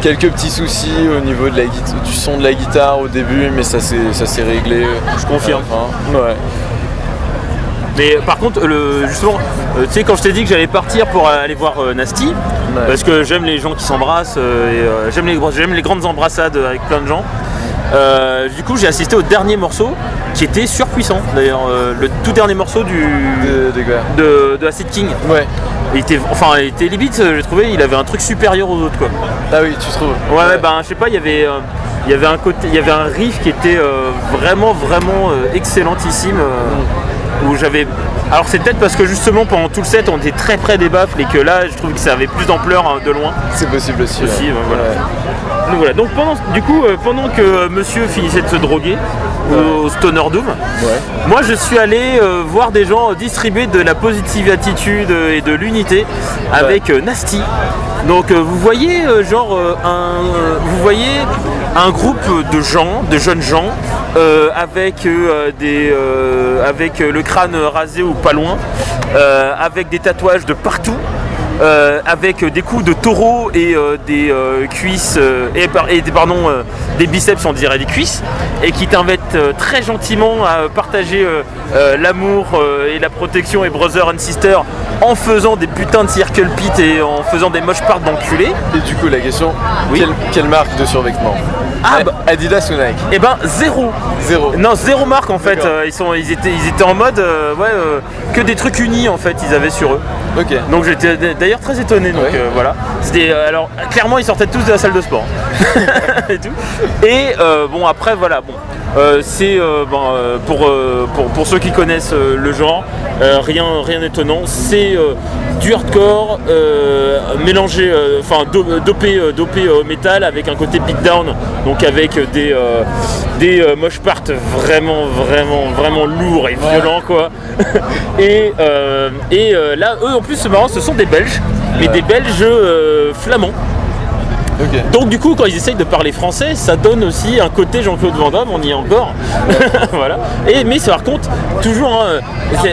quelques petits soucis au niveau de la guit- du son de la guitare au début, mais ça s'est réglé. Je confirme. Ouais. Mais par contre, le, justement, euh, tu sais, quand je t'ai dit que j'allais partir pour aller voir euh, Nasty, Ouais. parce que j'aime les gens qui s'embrassent, euh, et j'aime les, grandes embrassades avec plein de gens, du coup, j'ai assisté au dernier morceau qui était surpuissant. D'ailleurs, le tout dernier morceau du, De, de quoi de, de Acid King. Ouais. Il était, enfin, il était limite, euh, j'ai trouvé, il avait un truc supérieur aux autres, quoi. Ah oui, tu trouves Ouais, ouais, ben, je sais pas, il y avait. euh, il y avait un côté, il y avait un riff qui était euh, vraiment, vraiment euh, excellentissime. euh, Où j'avais. Alors c'est peut-être parce que justement pendant tout le set on était très près des baffles et que là je trouve que ça avait plus d'ampleur hein, de loin. C'est possible aussi. Aussi, ouais. ouais, voilà. Ouais. Donc voilà. Donc pendant, du coup, euh, pendant que euh, Monsieur finissait de se droguer au Stoner Doom, moi je suis allé euh, voir des gens distribuer de la positive attitude euh, et de l'unité avec euh, Nasty. Donc euh, vous voyez euh, genre euh, un groupe de gens, de jeunes gens avec le crâne rasé ou pas loin, avec des tatouages de partout. Euh, avec des coups de taureau et euh, des euh, cuisses et, et des, pardon, des biceps, on dirait des cuisses, et qui t'invitent euh, très gentiment à partager l'amour et la protection et brother and sister en faisant des putains de circle pit et en faisant des moches parts d'enculés. Et du coup, la question, Oui. quelle, quelle marque de survêtement? Ah, bah. Adidas ou Nike Et ben zéro. Zéro. Non, zéro marque en fait. Euh, ils, sont, ils, étaient, ils étaient en mode euh, ouais, euh, que des trucs unis en fait, ils avaient sur eux. Ok. Donc j'étais d'ailleurs très étonné. Donc Ouais. voilà. C'était alors clairement ils sortaient tous de la salle de sport et tout. Et bon après voilà bon. Euh, c'est euh, euh, pour, pour, pour ceux qui connaissent le genre, rien rien d'étonnant. C'est du hardcore mélangé, enfin do- dopé, dopé au métal avec un côté beatdown, donc avec des des mosh parts vraiment vraiment vraiment lourds et violents quoi. et et là eux en plus c'est marrant, ce sont des Belges, mais des Belges flamands. Donc du coup quand ils essayent de parler français, ça donne aussi un côté Jean-Claude Van Damme, on y est encore. voilà. Et mais par contre toujours, hein,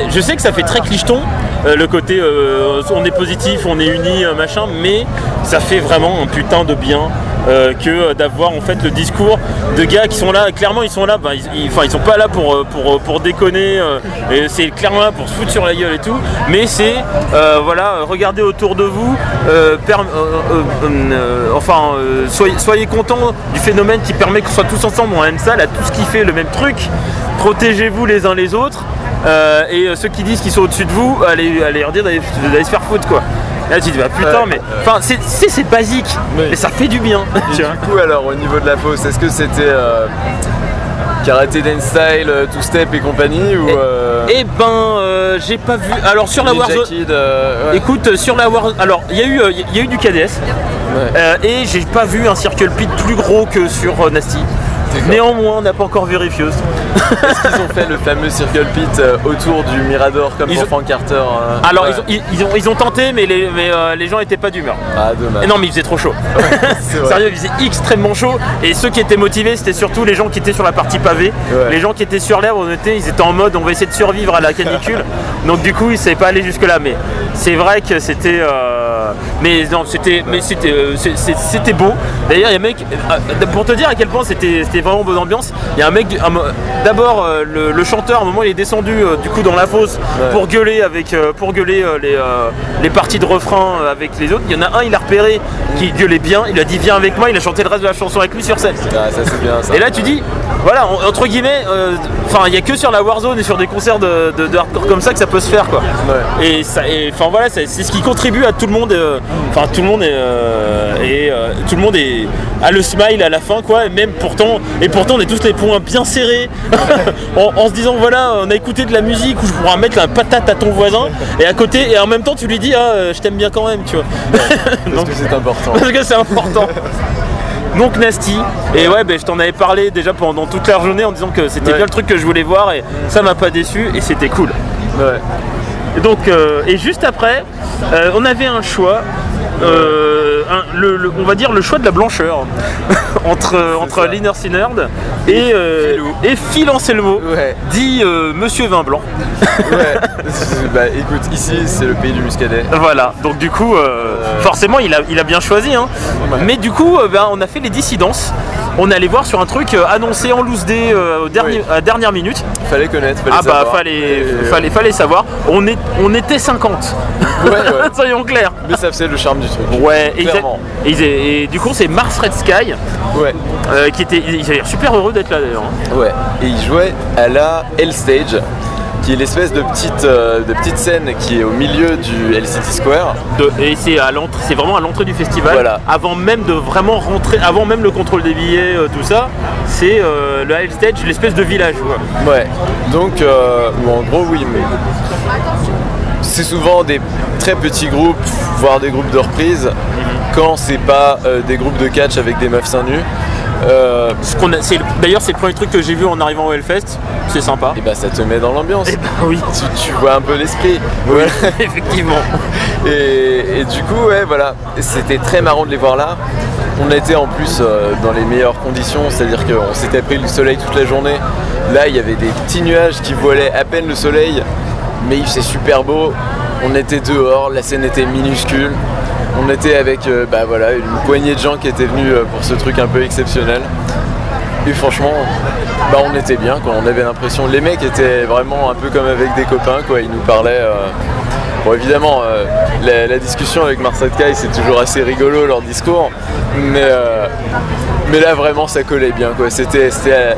je sais que ça fait très clicheton. Euh, le côté euh, on est positif, on est unis, euh, machin, mais ça fait vraiment un putain de bien que d'avoir en fait le discours de gars qui sont là, clairement ils sont là, ben, ils, ils- sont pas là pour, déconner, c'est clairement là pour se foutre sur la gueule et tout, mais c'est voilà, regardez autour de vous, enfin soyez, soyez contents du phénomène qui permet qu'on soit tous ensemble, ça, là tout ce qui fait le même truc, protégez-vous les uns les autres, euh, et euh, ceux qui disent qu'ils sont au-dessus de vous, allez, allez leur dire d'aller se faire foutre quoi. Là tu te dis bah putain Ouais, mais enfin c'est c'est c'est basique mais ça fait du bien Et du coup, alors, au niveau de la fosse, est-ce que c'était euh, karaté dance style, euh, two step et compagnie ou euh, Eh ben euh, j'ai pas vu alors sur la Warzone euh, ouais. Écoute, sur la Warzone, alors il y, a eu, il y a eu du KDS et j'ai pas vu un Circle Pit plus gros que sur Nasty. Néanmoins, on n'a pas encore vérifié. aussi. Est-ce qu'ils ont fait le fameux circle pit euh, autour du Mirador comme Ils pour ont- Frank Carter euh, Alors ouais. ils, ont, ils, ont, ils ont tenté, mais les, mais, euh, les gens étaient pas d'humeur. Ah, dommage. Et non, mais il faisait trop chaud. Sérieux, il faisait extrêmement chaud. Et ceux qui étaient motivés, c'était surtout les gens qui étaient sur la partie pavée. Ouais. Les gens qui étaient sur l'herbe, on était, ils étaient en mode on va essayer de survivre à la canicule. Donc du coup, ils ne savaient pas aller jusque là. Mais c'est vrai que c'était. euh, Mais non, c'était, mais c'était, euh, c'est- c'était beau. D'ailleurs, il y a un mec, euh, pour te dire à quel point c'était, c'était vraiment bonne ambiance. Il y a un mec, d'abord euh, le, le chanteur, à un moment, il est descendu du coup dans la fosse Ouais. pour gueuler avec, pour gueuler les, les parties de refrain avec les autres. Il y en a un, il a repéré qui gueulait bien. Il a dit viens avec moi. Il a chanté le reste de la chanson avec lui sur scène. Ah, ça c'est bien ça. Et là tu dis, voilà, en- entre guillemets, euh, enfin il n'y a que sur la Warzone et sur des concerts de, de- de hardcore comme ça que ça peut se faire quoi. Ouais. Et ça, enfin voilà, c'est ce qui contribue à tout le monde. euh, Enfin tout le monde est, euh, et euh, tout le monde est a le smile à la fin quoi. Et même pourtant, et pourtant on est tous les poings bien serrés, en, en se disant voilà, on a écouté de la musique où je pourrais mettre la patate à ton voisin et à côté et en même temps tu lui dis ah je t'aime bien quand même tu vois. Parce Donc- que c'est important. parce que c'est important. Donc Nasty, et ouais, ben, je t'en avais parlé déjà pendant toute la journée en disant que c'était Ouais. bien le truc que je voulais voir et ça m'a pas déçu et c'était cool. Ouais. Et donc, euh, et juste après, euh, on avait un choix, euh, un- le- le- on va dire le choix de la blancheur entre, entre. Liner Synerd et, euh, et Phil Anselmo, Ouais. dit euh, Monsieur Vin Blanc. Ouais. bah écoute, ici c'est le pays du muscadet. Voilà, donc du coup, euh, forcément, il a, il a bien choisi. hein. Ouais. Mais du coup, ben, on a fait les dissidences. On allait voir sur un truc euh, annoncé en loose day euh, au dernier, Oui. à dernière minute. Fallait connaître, fallait Ah bah, fallait, Et, euh, fallait, fallait savoir. On, est, on était 50. Ouais, ouais. Soyons clairs. Mais ça faisait le charme du truc. Ouais, ils Clairement. et ils du coup, c'est Mars Red Sky Ouais. euh, qui était. Ils avaient l'air super heureux d'être là d'ailleurs. hein. Ouais. Et il jouait à la Hell Stage, qui est l'espèce de petite, euh, de petite scène qui est au milieu du LCT Square. De- et c'est à l'entrée, c'est vraiment à l'entrée du festival. Voilà. Avant même de vraiment rentrer, avant même le contrôle des billets, euh, tout ça, c'est euh, le Hive Stage, l'espèce de village. quoi. Ouais. Donc, ou en gros, oui, mais c'est souvent des très petits groupes, voire des groupes de reprise, quand c'est pas des groupes de catch avec des meufs seins nus. Euh, c'est- D'ailleurs, c'est le premier truc que j'ai vu en arrivant au Hellfest. C'est sympa. et bah ça te met dans l'ambiance. Eh ben oui, Tu, tu vois un peu l'esprit. Ouais. effectivement. Et, et du coup, ouais, voilà, c'était très marrant de les voir là. On était en plus euh, dans les meilleures conditions, c'est-à-dire qu'on s'était pris le soleil toute la journée. Là, il y avait des petits nuages qui voilaient à peine le soleil, mais il faisait super beau. On était dehors, la scène était minuscule. On était avec euh, bah, une poignée de gens qui étaient venus euh, pour ce truc un peu exceptionnel. Et franchement, bah, on était bien, quoi. on avait l'impression. Les mecs étaient vraiment un peu comme avec des copains, quoi. ils nous parlaient. euh, Bon, évidemment, la, discussion avec Marcel Kai, c'est toujours assez rigolo leur discours, mais, mais là vraiment ça collait bien. quoi. C'était euh,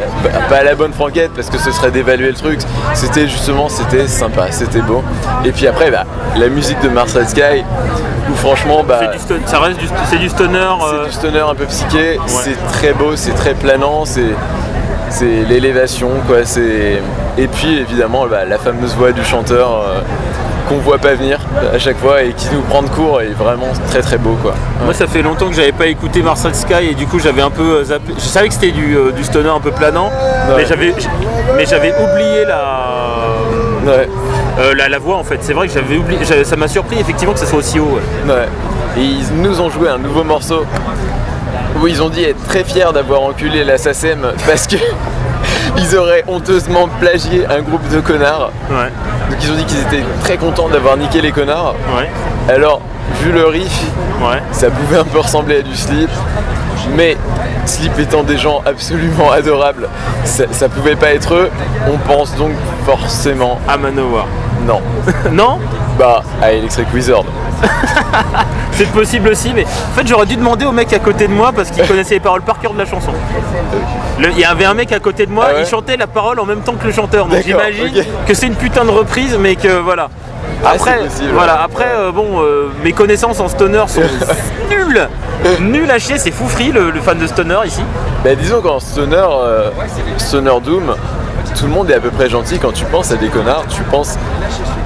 pas à la bonne franquette parce que ce serait d'évaluer le truc, c'était justement c'était sympa, c'était beau. Et puis après, bah, la musique de Marcel Sky, où franchement, bah, C'est du ça du, c'est du stoner. c'est euh, du stoner un peu psyché, c'est très beau, c'est très planant, c'est c'est l'élévation quoi. C'est et puis évidemment bah, la fameuse voix du chanteur euh, qu'on voit pas venir à chaque fois et qui nous prend de court est vraiment très très beau quoi. Moi, ça fait longtemps que j'avais pas écouté Marcel Sky et du coup, j'avais un peu euh, zappé. Je savais que c'était du, euh, du stoner un peu planant, mais j'avais, mais j'avais oublié la, Ouais, euh, la, la voix en fait. C'est vrai que j'avais oublié. Ça m'a surpris effectivement que ça soit aussi haut. ouais. ouais. Et ils nous ont joué un nouveau morceau où ils ont dit être très fiers d'avoir enculé la SACEM parce que ils auraient honteusement plagié un groupe de connards. Ouais. Donc ils ont dit qu'ils étaient très contents d'avoir niqué les connards. Ouais. Alors, vu le riff, Ouais. ça pouvait un peu ressembler à du slip, mais slip étant des gens absolument adorables, ça, ça pouvait pas être eux. On pense donc forcément À Manowar. Non. non Bah, à Electric Wizard. C'est possible aussi, mais en fait j'aurais dû demander au mec à côté de moi parce qu'il connaissait les paroles par cœur de la chanson. Le- Il y avait un mec à côté de moi, Ah ouais il chantait la parole en même temps que le chanteur. Donc D'accord, j'imagine ok. que c'est une putain de reprise, mais que voilà. Ah, Après, c'est possible, voilà, ouais. après euh, bon, euh, mes connaissances en stoner sont nulles, nulles à chier. C'est Foufri, le, le fan de stoner ici. Bah, disons qu'en Stoner, euh, Stoner Doom, tout le monde est à peu près gentil. Quand tu penses à des connards, tu penses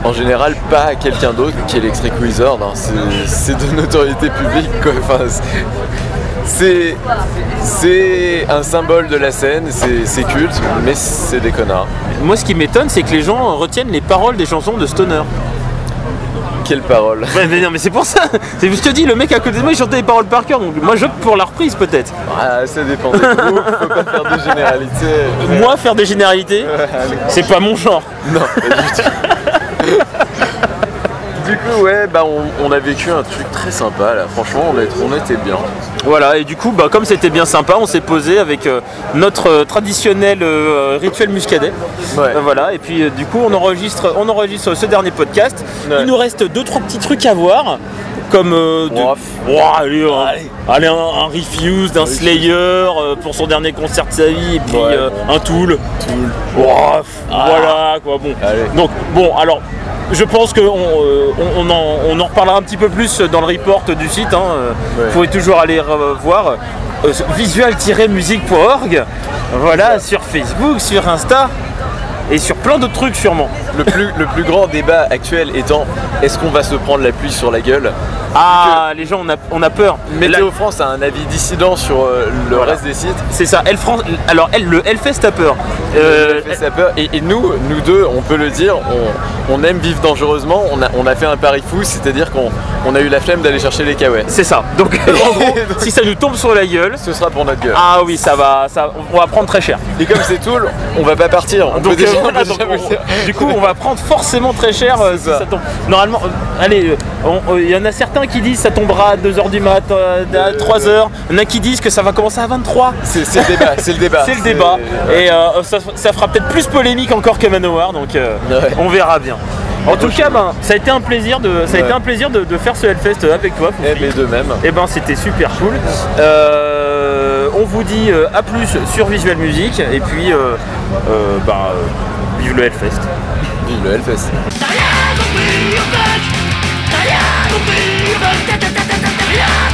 en général pas à quelqu'un d'autre qu'Electric Wizard. hein. C'est- C'est de notoriété publique quoi. Enfin, c'est- un symbole de la scène, c'est culte, mais c'est des connards. Moi, ce qui m'étonne, c'est que les gens retiennent les paroles des chansons de stoner. Quelle parole Ouais, mais non, mais c'est pour ça. Je te dis, le mec à côté de moi, il chantait les paroles par cœur. Donc moi, j'opte pour la reprise peut-être. Ah, Ça dépend des groupes, faut pas faire de généralité. Moi, faire des généralités, c'est pas mon genre. Non, pas du tout. Du coup, ouais, bah on, on a vécu un truc très sympa là. Franchement, on, est- on était bien. Voilà, et du coup, bah, comme c'était bien sympa, on s'est posé avec euh, notre euh, traditionnel euh, rituel muscadet. Ouais. Voilà, et puis du coup, on enregistre, on enregistre ce dernier podcast. Ouais. Il nous reste deux trois petits trucs à voir, comme euh, de-. Ouah, allez, un- allez, un, un Refuse d'un Slayer euh, pour son dernier concert de sa vie, et puis Ouais. euh, un Tool. Ouaf, Voilà, quoi. Bon. Allez. Donc, bon, alors. Je pense qu'on euh, on, on en, on en reparlera un petit peu plus dans le report du site. Hein. euh, Ouais. Vous pouvez toujours aller euh, voir euh, visual-musique.org. Voilà, sur Facebook, sur Insta et sur plein d'autres trucs sûrement. Le plus, le plus grand débat actuel étant est-ce qu'on va se prendre la pluie sur la gueule Ah, les gens, on a, on a peur. Météo La- France a un avis dissident sur euh, le Voilà. reste des sites. C'est ça. Elle France. Alors, elle, le Hellfest a peur. Euh, Ça fait ça peur. Et, et nous, nous deux, on peut le dire, on, on aime vivre dangereusement. On a, on a fait un pari fou, c'est-à-dire qu'on on a eu la flemme d'aller chercher les kawaii. c'est ça. Donc, en gros, si ça nous tombe sur la gueule, Ce sera pour notre gueule. ah oui, ça va, ça, on va prendre très cher. Et comme c'est tout, on va pas partir. On Donc, peut déjà- donc, on- du coup, on va prendre forcément très cher euh, si ça. ça tombe. Normalement, euh, allez, euh, il y en a certains qui disent ça tombera à 2h du mat, à 3h. Il y en a qui disent que ça va commencer à 23. C'est le débat, c'est le débat. C'est le débat. Et ça, ça fera peut-être plus polémique encore que Manowar, donc Ouais. on verra bien. En tout cas, ben, ça a été un plaisir de, ça a été un plaisir de, de faire ce Hellfest avec toi. Foufi. Eh ben, de même. Et ben c'était super cool. Euh, on vous dit euh, à plus sur Visual Music et puis euh, euh, euh, vive le Hellfest. Vive le Hellfest. Rien